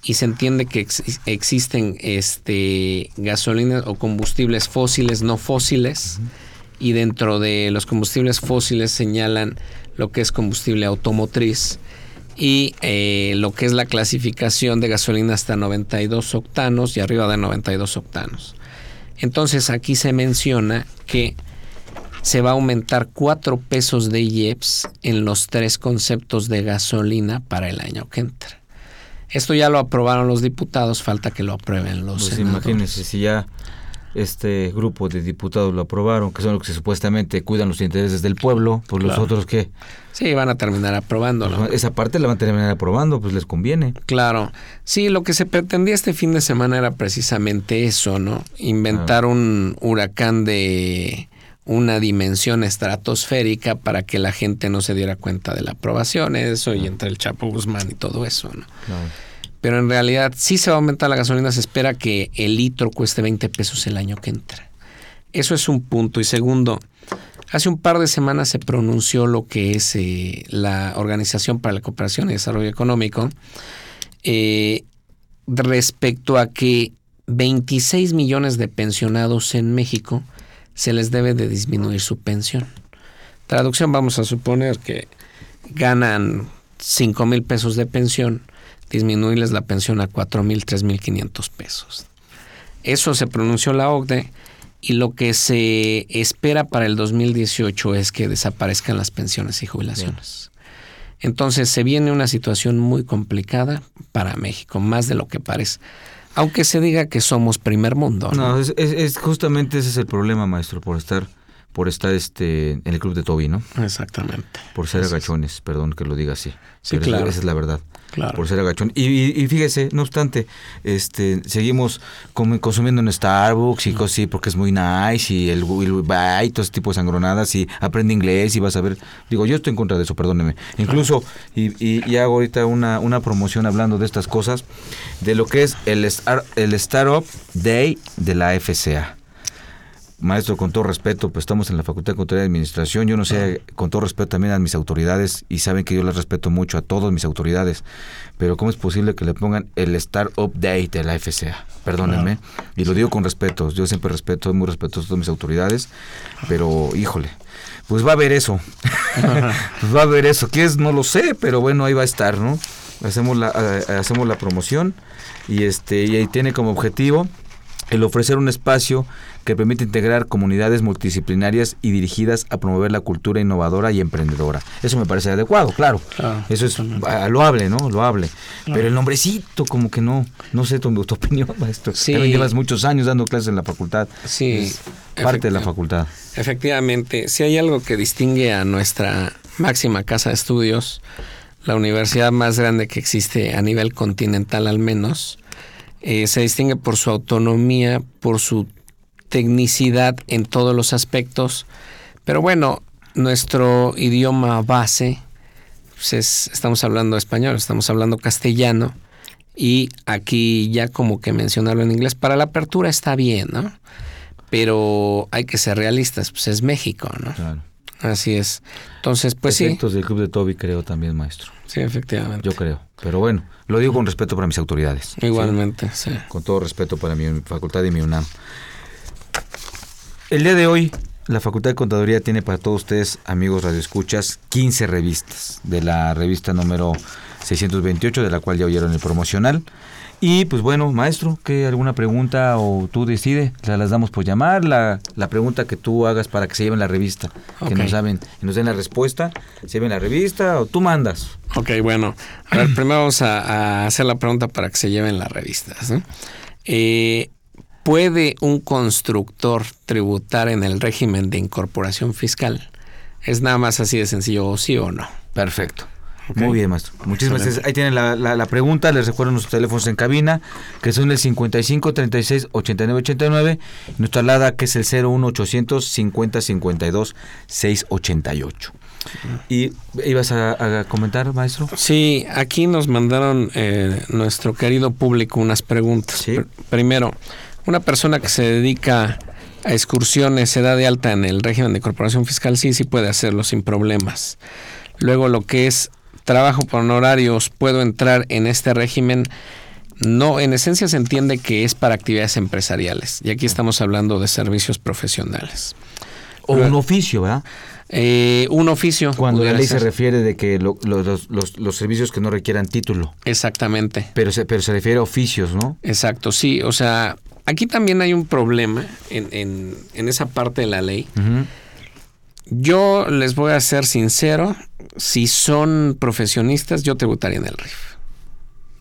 y se entiende que existen este, gasolinas o combustibles fósiles, no fósiles, y dentro de los combustibles fósiles señalan lo que es combustible automotriz y eh, lo que es la clasificación de gasolina hasta 92 octanos y arriba de 92 octanos. Entonces aquí se menciona que se va a aumentar 4 pesos de IEPS en los tres conceptos de gasolina para el año que entra. Esto ya lo aprobaron los diputados, falta que lo aprueben los pues Imagínense, si ya este grupo de diputados lo aprobaron, que son los que supuestamente cuidan los intereses del pueblo, pues los otros que... Sí, van a terminar aprobándolo. Pues, esa parte la van a terminar aprobando, pues les conviene. Claro. Sí, lo que se pretendía este fin de semana era precisamente eso, ¿no? Inventar un huracán de una dimensión estratosférica para que la gente no se diera cuenta de la aprobación, eso, y entre el Chapo Guzmán y todo eso, ¿no? Claro pero en realidad sí se va a aumentar la gasolina, se espera que el litro cueste 20 pesos el año que entra. Eso es un punto. Y segundo, hace un par de semanas se pronunció lo que es eh, la Organización para la Cooperación y Desarrollo Económico eh, respecto a que 26 millones de pensionados en México se les debe de disminuir su pensión. Traducción, vamos a suponer que ganan 5 mil pesos de pensión disminuirles la pensión a 4.000, 3.500 pesos. Eso se pronunció la OCDE y lo que se espera para el 2018 es que desaparezcan las pensiones y jubilaciones. Entonces se viene una situación muy complicada para México, más de lo que parece. Aunque se diga que somos primer mundo. No, es, es, justamente ese es el problema, maestro, por estar por estar este en el club de Toby, ¿no? Exactamente. Por ser agachones, perdón que lo diga así. Sí, claro. Esa es la verdad. Por ser agachón. Y, fíjese, no obstante, este seguimos consumiendo en Starbucks y cosas así porque es muy nice y el, y todo ese tipo de sangronadas y aprende inglés y vas a ver. Digo, yo estoy en contra de eso, perdóneme. Incluso, y, y, hago ahorita una, una promoción hablando de estas cosas, de lo que es el, el Startup Day de la FCA maestro, con todo respeto, pues estamos en la Facultad de Contaduría y Administración. Yo no sé, con todo respeto también a mis autoridades, y saben que yo les respeto mucho a todas mis autoridades, pero ¿cómo es posible que le pongan el Start Update de la FCA? Perdónenme, y lo digo con respeto. Yo siempre respeto, muy respetuoso a todas mis autoridades, pero híjole, pues va a haber eso. pues va a haber eso. ¿Qué es? No lo sé, pero bueno, ahí va a estar, ¿no? Hacemos la, eh, hacemos la promoción y este y ahí tiene como objetivo el ofrecer un espacio que permite integrar comunidades multidisciplinarias y dirigidas a promover la cultura innovadora y emprendedora. Eso me parece adecuado, claro. Eso es loable, ¿no? Loable. Pero el nombrecito, como que no, no sé tu, tu opinión, maestro. Sí. llevas muchos años dando clases en la facultad. Sí. parte de la facultad. Efectivamente, si hay algo que distingue a nuestra máxima casa de estudios, la universidad más grande que existe a nivel continental al menos, eh, se distingue por su autonomía, por su tecnicidad en todos los aspectos. Pero bueno, nuestro idioma base, pues estamos hablando español, estamos hablando castellano. Y aquí ya como que mencionarlo en inglés, para la apertura está bien, ¿no? Pero hay que ser realistas, pues es México, ¿no? Claro. Así es. Entonces, pues Efectos sí. del Club de Toby creo también, maestro. Sí, efectivamente. Yo creo. Pero bueno, lo digo con respeto para mis autoridades. Igualmente, sí. Con todo respeto para mi facultad y mi UNAM. El día de hoy, la Facultad de Contaduría tiene para todos ustedes, amigos radioescuchas, 15 revistas. De la revista número 628, de la cual ya oyeron el promocional. Y pues bueno, maestro, ¿qué alguna pregunta o tú decide? Se las damos por llamar, la, la pregunta que tú hagas para que se lleven la revista, que nos saben, y nos den la respuesta, se lleven la revista o tú mandas. Ok, bueno, a ver, primero vamos a, hacer la pregunta para que se lleven las revistas. Eh, ¿Puede un constructor tributar en el régimen de incorporación fiscal? Es nada más así de sencillo, sí o no. Perfecto. Muy bien, maestro. Muchísimas gracias. Ahí tienen la, la, pregunta. Les recuerdo nuestros teléfonos en cabina, que son el 55 36 89 89. Y nuestra alada, que es el 01 800 50 52 688. ¿Y ibas a, comentar, maestro? Sí, aquí nos mandaron eh, nuestro querido público unas preguntas. primero, una persona que se dedica a excursiones se da de alta en el régimen de corporación fiscal, sí, sí puede hacerlo sin problemas. Luego, lo que es trabajo por honorarios, puedo entrar en este régimen. No, en esencia se entiende que es para actividades empresariales. Y aquí estamos hablando de servicios profesionales. O un oficio, ¿verdad? Eh, un oficio. Cuando la ley se refiere de que los, los, servicios que no requieran título. Exactamente. Pero se, pero se refiere a oficios, ¿no? Exacto, sí. O sea, aquí también hay un problema en, en, en esa parte de la ley. Yo les voy a ser sincero, si son profesionistas, yo tributaría en el RIF.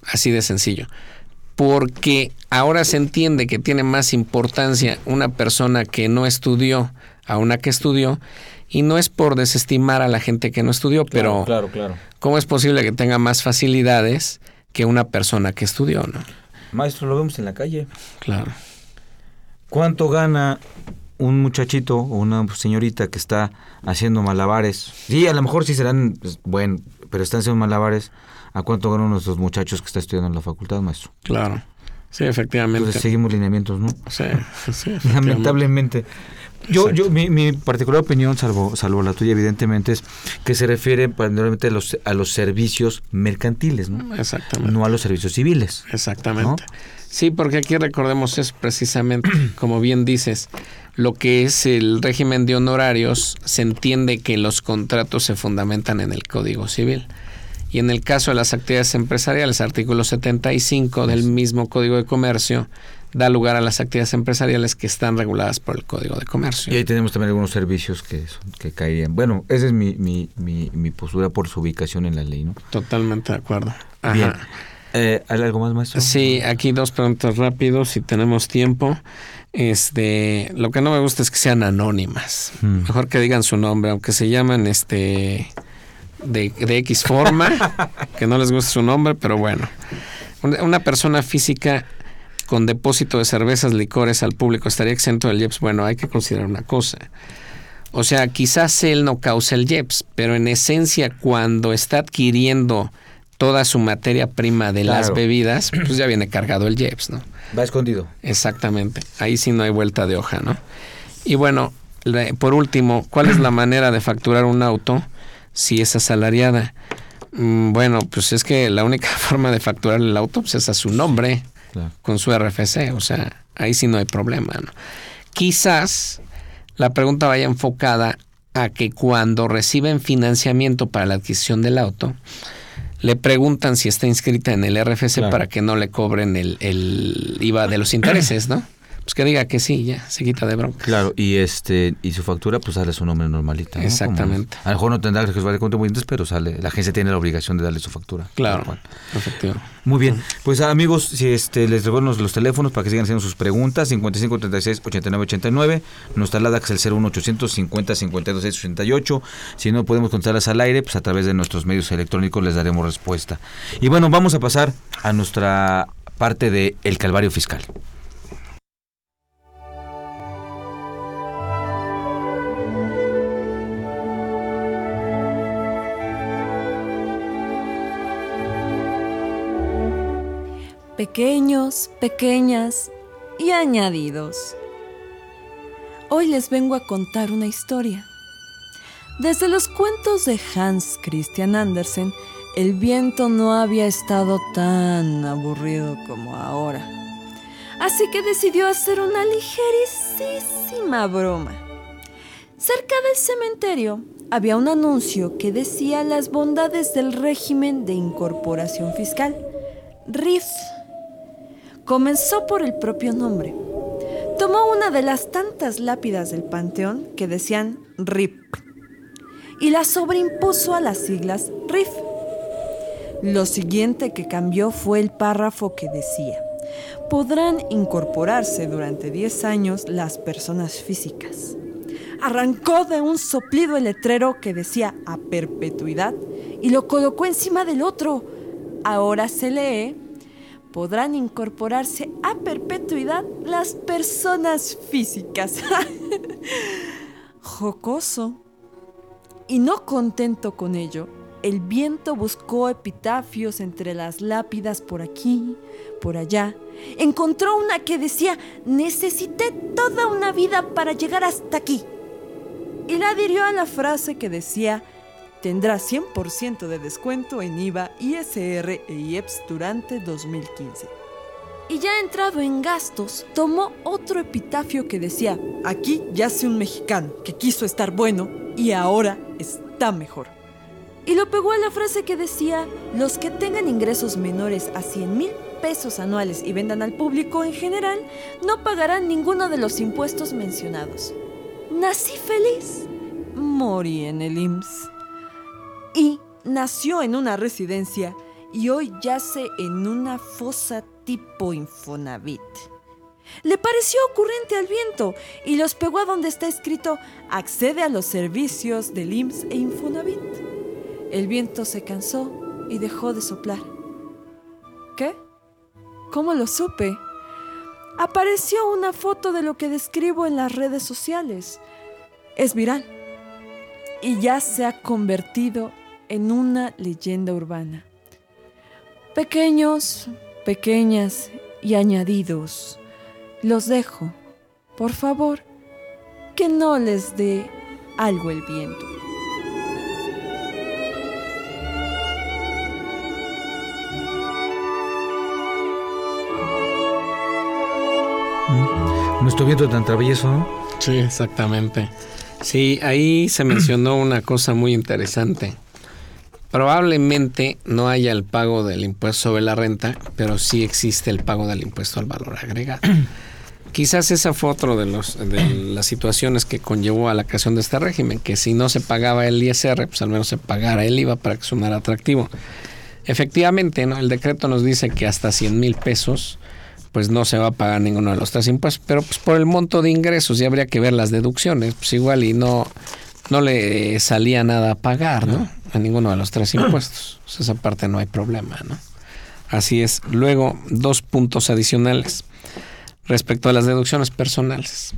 Así de sencillo. Porque ahora se entiende que tiene más importancia una persona que no estudió a una que estudió. Y no es por desestimar a la gente que no estudió, pero claro, claro. ¿cómo es posible que tenga más facilidades que una persona que estudió? ¿no? Maestro, lo vemos en la calle. Claro. ¿Cuánto gana un muchachito o una señorita que está haciendo malabares, sí, a lo mejor sí serán, pues, bueno, pero están haciendo malabares, ¿a cuánto ganan nuestros muchachos que está estudiando en la facultad, maestro? Claro, sí, efectivamente. Entonces seguimos lineamientos, ¿no? Sí, sí Lamentablemente. Yo, yo mi, mi, particular opinión, salvo, salvo la tuya, evidentemente, es que se refiere primeramente a los, a los servicios mercantiles, ¿no? Exactamente. No a los servicios civiles. Exactamente. Sí, porque aquí recordemos es precisamente, como bien dices, lo que es el régimen de honorarios, se entiende que los contratos se fundamentan en el Código Civil. Y en el caso de las actividades empresariales, artículo 75 del mismo Código de Comercio da lugar a las actividades empresariales que están reguladas por el Código de Comercio. Y ahí tenemos también algunos servicios que, son- que caerían. Bueno, esa es mi, mi, mi, mi postura por su ubicación en la ley, ¿no? Totalmente de acuerdo. Ajá. Bien. Eh, ¿Hay algo más, maestro? Sí, aquí dos preguntas rápidos si tenemos tiempo. Este, lo que no me gusta es que sean anónimas. Mm. Mejor que digan su nombre, aunque se llaman este de, de X forma, que no les guste su nombre, pero bueno. Una persona física con depósito de cervezas, licores al público estaría exento del IEPS. Bueno, hay que considerar una cosa. O sea, quizás él no cause el IEPS, pero en esencia cuando está adquiriendo toda su materia prima de las bebidas, pues ya viene cargado el IEPS, ¿no? Va escondido. Exactamente. Ahí sí no hay vuelta de hoja, ¿no? Y bueno, por último, ¿cuál es la manera de facturar un auto si es asalariada? Mm, Bueno, pues es que la única forma de facturar el auto pues, es a su nombre, Claro. con su RFC, o sea, ahí sí no hay problema, ¿no? Quizás la pregunta vaya enfocada a que cuando reciben financiamiento para la adquisición del auto, le preguntan si está inscrita en el RFC Claro. para que no le cobren el, el IVA de los intereses, ¿no? Pues que diga que sí, ya, se quita de bronca. Claro, y este y su factura pues sale su nombre normalita. ¿no? Exactamente. Como- a lo mejor no tendrá que de contribuyentes, pero sale, la agencia tiene la obligación de darle su factura. Claro, efectivo. Muy bien, pues amigos, si este les recuerdo los teléfonos para que sigan haciendo sus preguntas, 55 36 89 89, nuestra alada que es el 01800 50 52 88. Si no podemos contarlas al aire, pues a través de nuestros medios electrónicos les daremos respuesta. Y bueno, vamos a pasar a nuestra parte de el calvario fiscal. Pequeños, pequeñas y añadidos. Hoy les vengo a contar una historia. Desde los cuentos de Hans Christian Andersen, el viento no había estado tan aburrido como ahora. Así que decidió hacer una ligerísima broma. Cerca del cementerio había un anuncio que decía las bondades del régimen de incorporación fiscal, RIF. Comenzó por el propio nombre. Tomó una de las tantas lápidas del panteón que decían RIP y la sobreimpuso a las siglas RIF. Lo siguiente que cambió fue el párrafo que decía, podrán incorporarse durante 10 años las personas físicas. Arrancó de un soplido el letrero que decía a perpetuidad y lo colocó encima del otro. Ahora se lee, podrán incorporarse a perpetuidad las personas físicas. Jocoso. Y no contento con ello, el viento buscó epitafios entre las lápidas por aquí, por allá. Encontró una que decía, necesité toda una vida para llegar hasta aquí. Y la adhirió a la frase que decía, tendrá 100% de descuento en IVA, ISR e IEPS durante 2015. Y ya entrado en gastos, tomó otro epitafio que decía, aquí yace un mexicano que quiso estar bueno y ahora está mejor. Y lo pegó a la frase que decía, los que tengan ingresos menores a 100 mil pesos anuales y vendan al público en general, no pagarán ninguno de los impuestos mencionados. Nací feliz, morí en el IMSS. Y nació en una residencia y hoy yace en una fosa tipo Infonavit. Le pareció ocurrente al viento y los pegó a donde está escrito accede a los servicios del IMSS e Infonavit. El viento se cansó y dejó de soplar. ¿Qué? ¿Cómo lo supe? Apareció una foto de lo que describo en las redes sociales. Es viral y ya se ha convertido en una leyenda urbana. Pequeños, pequeñas y añadidos, los dejo. Por favor, que no les dé algo el viento. Nuestro viento tan travieso, ¿no? Sí, exactamente. Sí, ahí se mencionó una cosa muy interesante. Probablemente no haya el pago del impuesto sobre la renta, pero sí existe el pago del impuesto al valor agregado. Quizás esa fue otro de, los, de las situaciones que conllevó a la creación de este régimen, que si no se pagaba el ISR, pues al menos se pagara el IVA para que sonara atractivo. Efectivamente, ¿no? el decreto nos dice que hasta 100 mil pesos pues no se va a pagar ninguno de los tres impuestos, pero pues por el monto de ingresos ya habría que ver las deducciones, pues igual y no, no le salía nada a pagar, ¿no? A ninguno de los tres impuestos. Pues esa parte no hay problema, ¿no? Así es. Luego, dos puntos adicionales respecto a las deducciones personales.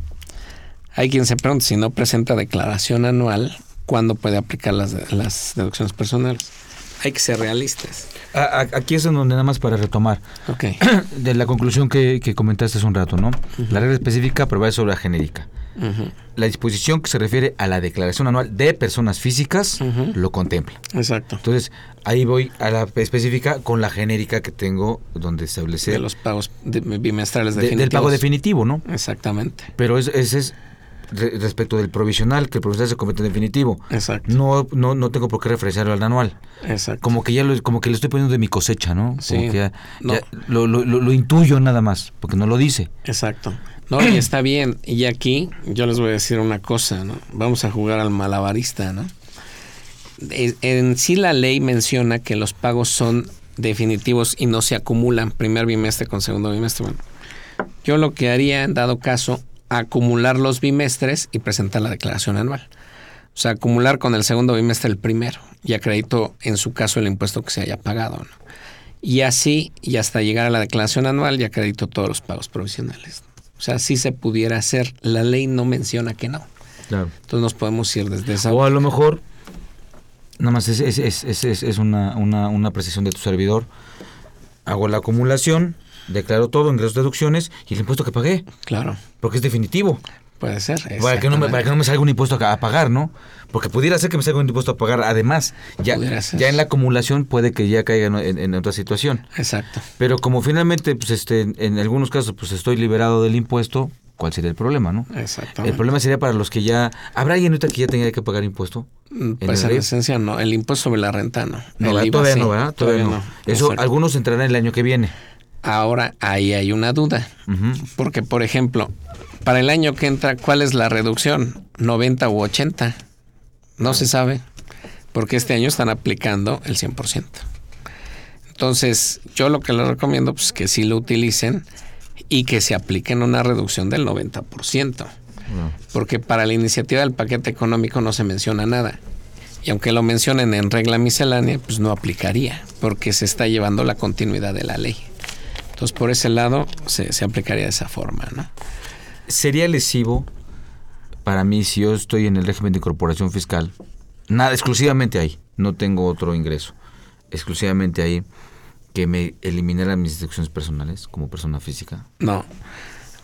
Hay quien se pregunta si no presenta declaración anual, ¿cuándo puede aplicar las, las deducciones personales? Hay que ser realistas. Aquí es donde nada más para retomar. De la conclusión que, comentaste hace un rato, ¿no? La regla específica prevé sobre la genérica. La disposición que se refiere a la declaración anual de personas físicas lo contempla. Exacto. Entonces, ahí voy a la específica con la genérica que tengo donde establece... De los pagos bimestrales definitivos. del pago definitivo, ¿no? Exactamente. Pero ese es respecto del provisional, que el provisional se convierte en definitivo. Exacto. No, no, no tengo por qué referenciarlo al anual. Exacto. Como que ya lo, como que le estoy poniendo de mi cosecha, ¿no? Como que lo, lo, lo, intuyo nada más, porque no lo dice. Exacto. No, y está bien. Y aquí yo les voy a decir una cosa, ¿no? Vamos a jugar al malabarista, ¿no? En sí la ley menciona que los pagos son definitivos y no se acumulan primer bimestre con segundo bimestre. Bueno, yo lo que haría en dado caso acumular los bimestres y presentar la declaración anual. O sea, acumular con el segundo bimestre el primero y acredito en su caso el impuesto que se haya pagado. Y así, y hasta llegar a la declaración anual, ya acredito todos los pagos provisionales. O sea, si se pudiera hacer. La ley no menciona que no. Claro. Entonces nos podemos ir desde esa... O a lo mejor, nada más es, es, es, es una, una, una precisión de tu servidor. Hago la acumulación, declaro todo, ingresos, deducciones y el impuesto que pagué. Claro. Porque es definitivo. Puede ser. Para que, no me, para que no me salga un impuesto a pagar, ¿no? Porque pudiera ser que me salga un impuesto a pagar. Además, ya, ya en la acumulación puede que ya caiga en, otra situación. Exacto. Pero como finalmente, pues este, en algunos casos, pues estoy liberado del impuesto, ¿cuál sería el problema, no? Exacto. El problema sería para los que ya... ¿Habrá alguien ahorita que ya tenga que pagar impuesto? Mm, pues en, esencia no. El impuesto sobre la renta no. No, todavía, no ¿verdad? todavía, no, Eso, algunos entrarán el año que viene. Ahora, ahí hay una duda. Porque, por ejemplo, para el año que entra, ¿cuál es la reducción? ¿90 u 80? No se sabe. Porque este año están aplicando el 100%. Entonces, yo lo que les recomiendo pues, es que sí lo utilicen y que se apliquen una reducción del 90%. Porque para la iniciativa del paquete económico no se menciona nada. Y aunque lo mencionen en regla miscelánea, pues no aplicaría, porque se está llevando la continuidad de la ley. Entonces, por ese lado, se, aplicaría de esa forma, ¿no? Sería lesivo para mí si yo estoy en el régimen de incorporación fiscal, nada, exclusivamente ahí, no tengo otro ingreso, exclusivamente ahí, que me eliminaran mis deducciones personales como persona física. No,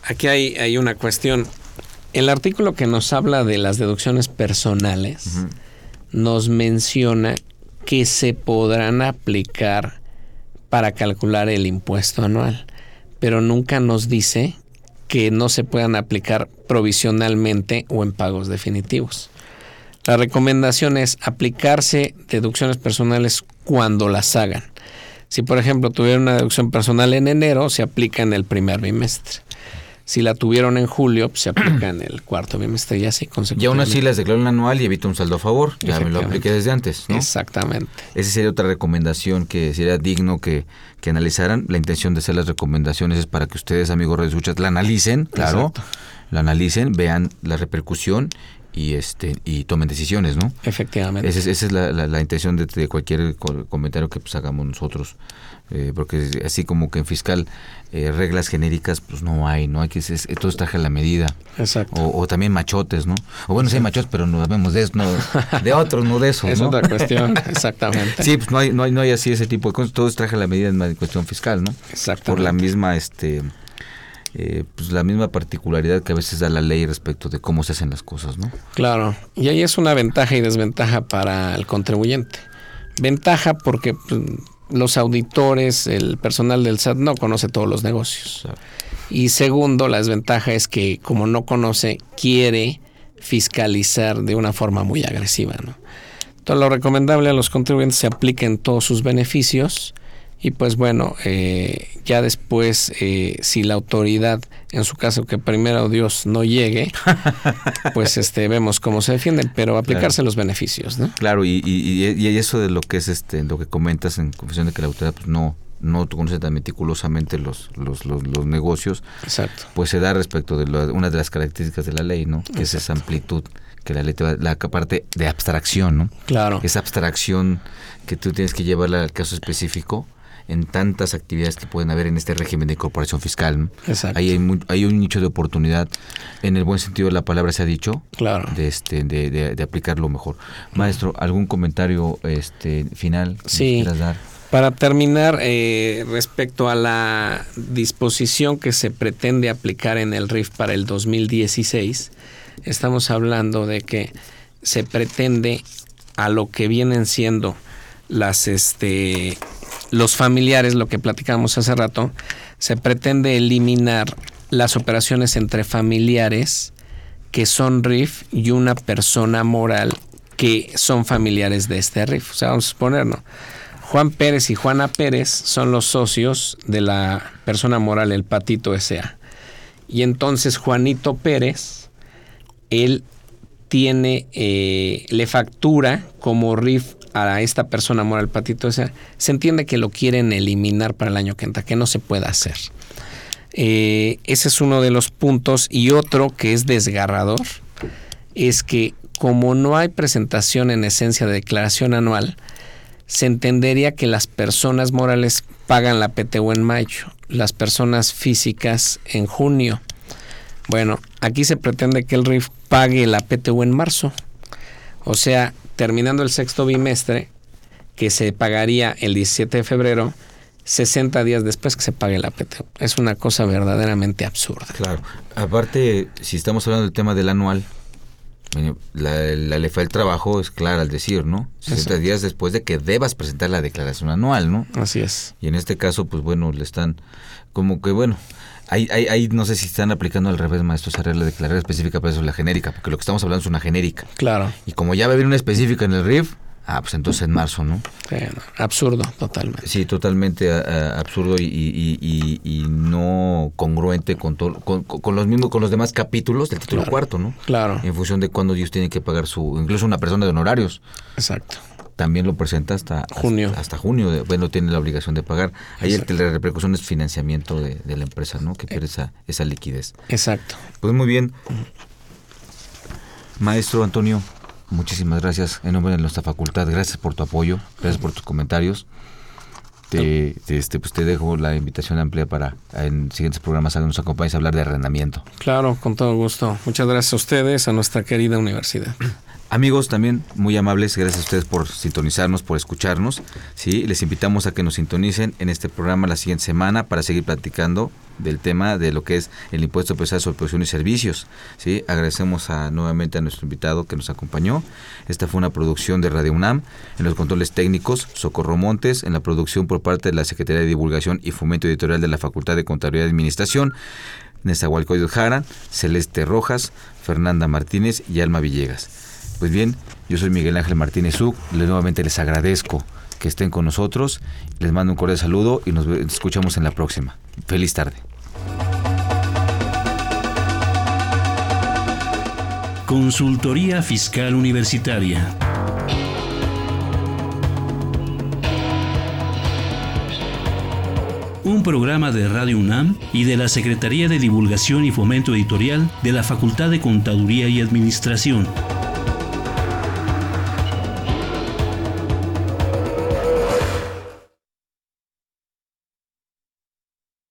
aquí hay, hay una cuestión. El artículo que nos habla de las deducciones personales nos menciona que se podrán aplicar para calcular el impuesto anual, pero nunca nos dice que no se puedan aplicar provisionalmente o en pagos definitivos. La recomendación es aplicarse deducciones personales cuando las hagan. Si por ejemplo tuvieron una deducción personal en enero, se aplica en el primer bimestre. Si la tuvieron en julio, pues, se aplica en el cuarto bimestre y así consecutivamente. Y aún así las declaro en anual y evito un saldo a favor. Ya me lo apliqué desde antes, ¿no? Exactamente. Esa sería otra recomendación que sería digno que, que analizaran. La intención de hacer las recomendaciones es para que ustedes, amigos escuchas la analicen, claro. La analicen, vean la repercusión y este y tomen decisiones, ¿no? Efectivamente. Esa es, la, intención de, cualquier comentario que pues hagamos nosotros. Eh, porque así como que en fiscal eh, reglas genéricas pues no hay, no hay que es, todo está a la medida. Exacto. O, también machotes, ¿no? O bueno, sí hay machotes, pero no vemos de eso, de otros, no de eso. Es otra cuestión, exactamente. Sí, pues no hay, no hay, no hay así ese tipo de cosas, todo está a la medida en cuestión fiscal, ¿no? Exacto. Por la misma este eh, pues la misma particularidad que a veces da la ley respecto de cómo se hacen las cosas, ¿no? Claro, y ahí es una ventaja y desventaja para el contribuyente. Ventaja porque pues, los auditores, el personal del SAT no conoce todos los negocios. Y segundo, la desventaja es que como no conoce, quiere fiscalizar de una forma muy agresiva. ¿no? Entonces, lo recomendable a los contribuyentes se apliquen todos sus beneficios y pues bueno, eh, ya después, eh, si la autoridad, en su caso que primero Dios no llegue, pues este vemos cómo se defienden, pero aplicarse los beneficios, ¿no? Claro, y, y, y, eso de lo que es este, lo que comentas en confesión de que la autoridad pues, no no conoce tan meticulosamente los, los, los, negocios, Exacto. pues se da respecto de una de las características de la ley, ¿no? Que es esa amplitud que la ley te va, la parte de abstracción, ¿no? Claro. Esa abstracción que tú tienes que llevarla al caso específico en tantas actividades que pueden haber en este régimen de incorporación fiscal. Exacto. Ahí hay, hay, un nicho de oportunidad, en el buen sentido de la palabra se ha dicho, claro. de, este, de, de, aplicarlo mejor. Maestro, ¿algún comentario este, final que sí. quieras dar? Para terminar, eh, respecto a la disposición que se pretende aplicar en el RIF para el 2016, estamos hablando de que se pretende a lo que vienen siendo las este los familiares, lo que platicamos hace rato, se pretende eliminar las operaciones entre familiares que son RIF y una persona moral que son familiares de este RIF. O sea, vamos a suponer, ¿no? Juan Pérez y Juana Pérez son los socios de la persona moral, el Patito S.A. Y entonces Juanito Pérez, él tiene, eh, le factura como RIF a esta persona moral, Patito. Se entiende que lo quieren eliminar para el año que entra, que no se pueda hacer. Eh, ese es uno de los puntos. Y otro que es desgarrador es que como no hay presentación en esencia de declaración anual, se entendería que las personas morales pagan la PTU en mayo, las personas físicas en junio. Bueno, aquí se pretende que el RIF pague la PTU en marzo. O sea, terminando el sexto bimestre, que se pagaría el 17 de febrero, 60 días después que se pague la PTU. Es una cosa verdaderamente absurda. Claro. Aparte, si estamos hablando del tema del anual, la, la ley del trabajo es clara al decir, ¿no? 60 días después de que debas presentar la declaración anual, ¿no? Así es. Y en este caso, pues bueno, le están como que, bueno, ahí, ahí, no sé si están aplicando al revés, maestro, esa regla de declarar específica, pero eso es la genérica, porque lo que estamos hablando es una genérica. Claro. Y como ya va a haber una específica en el RIF, Ah, pues entonces en marzo, ¿no? absurdo, totalmente. Sí, totalmente absurdo y, no congruente con, con, los mismos, con los demás capítulos del título cuarto, ¿no? Claro. En función de cuándo ellos tienen que pagar su, incluso una persona de honorarios. Exacto. También lo presenta hasta junio. Hasta, junio, bueno, tiene la obligación de pagar. Ahí el, la repercusión es financiamiento de, la empresa, ¿no? Que pierde esa, esa liquidez. Exacto. Pues muy bien. Maestro Antonio, Muchísimas gracias en nombre de nuestra facultad. Gracias por tu apoyo, gracias por tus comentarios. Te, este, pues te dejo la invitación amplia para en siguientes programas que nos acompañes a hablar de arrendamiento. Claro, con todo gusto. Muchas gracias a ustedes, a nuestra querida universidad. Amigos, también muy amables, gracias a ustedes por sintonizarnos, por escucharnos. ¿sí? Les invitamos a que nos sintonicen en este programa la siguiente semana para seguir platicando del tema de lo que es el impuesto pesado sobre producción y servicios. ¿sí? Agradecemos a, nuevamente a nuestro invitado que nos acompañó. Esta fue una producción de Radio UNAM. En los controles técnicos, Socorro Montes. En la producción por parte de la Secretaría de Divulgación y Fomento Editorial de la Facultad de Contabilidad y Administración. Nezahualcóyotl Jara, Celeste Rojas, Fernanda Martínez y Alma Villegas. Pues bien, yo soy Miguel Ángel Martínez Uc, nuevamente les agradezco que estén con nosotros, les mando un cordial saludo y nos escuchamos en la próxima. Feliz tarde. Consultoría Fiscal Universitaria. Un programa de Radio UNAM y de la Secretaría de Divulgación y Fomento Editorial de la Facultad de Contaduría y Administración.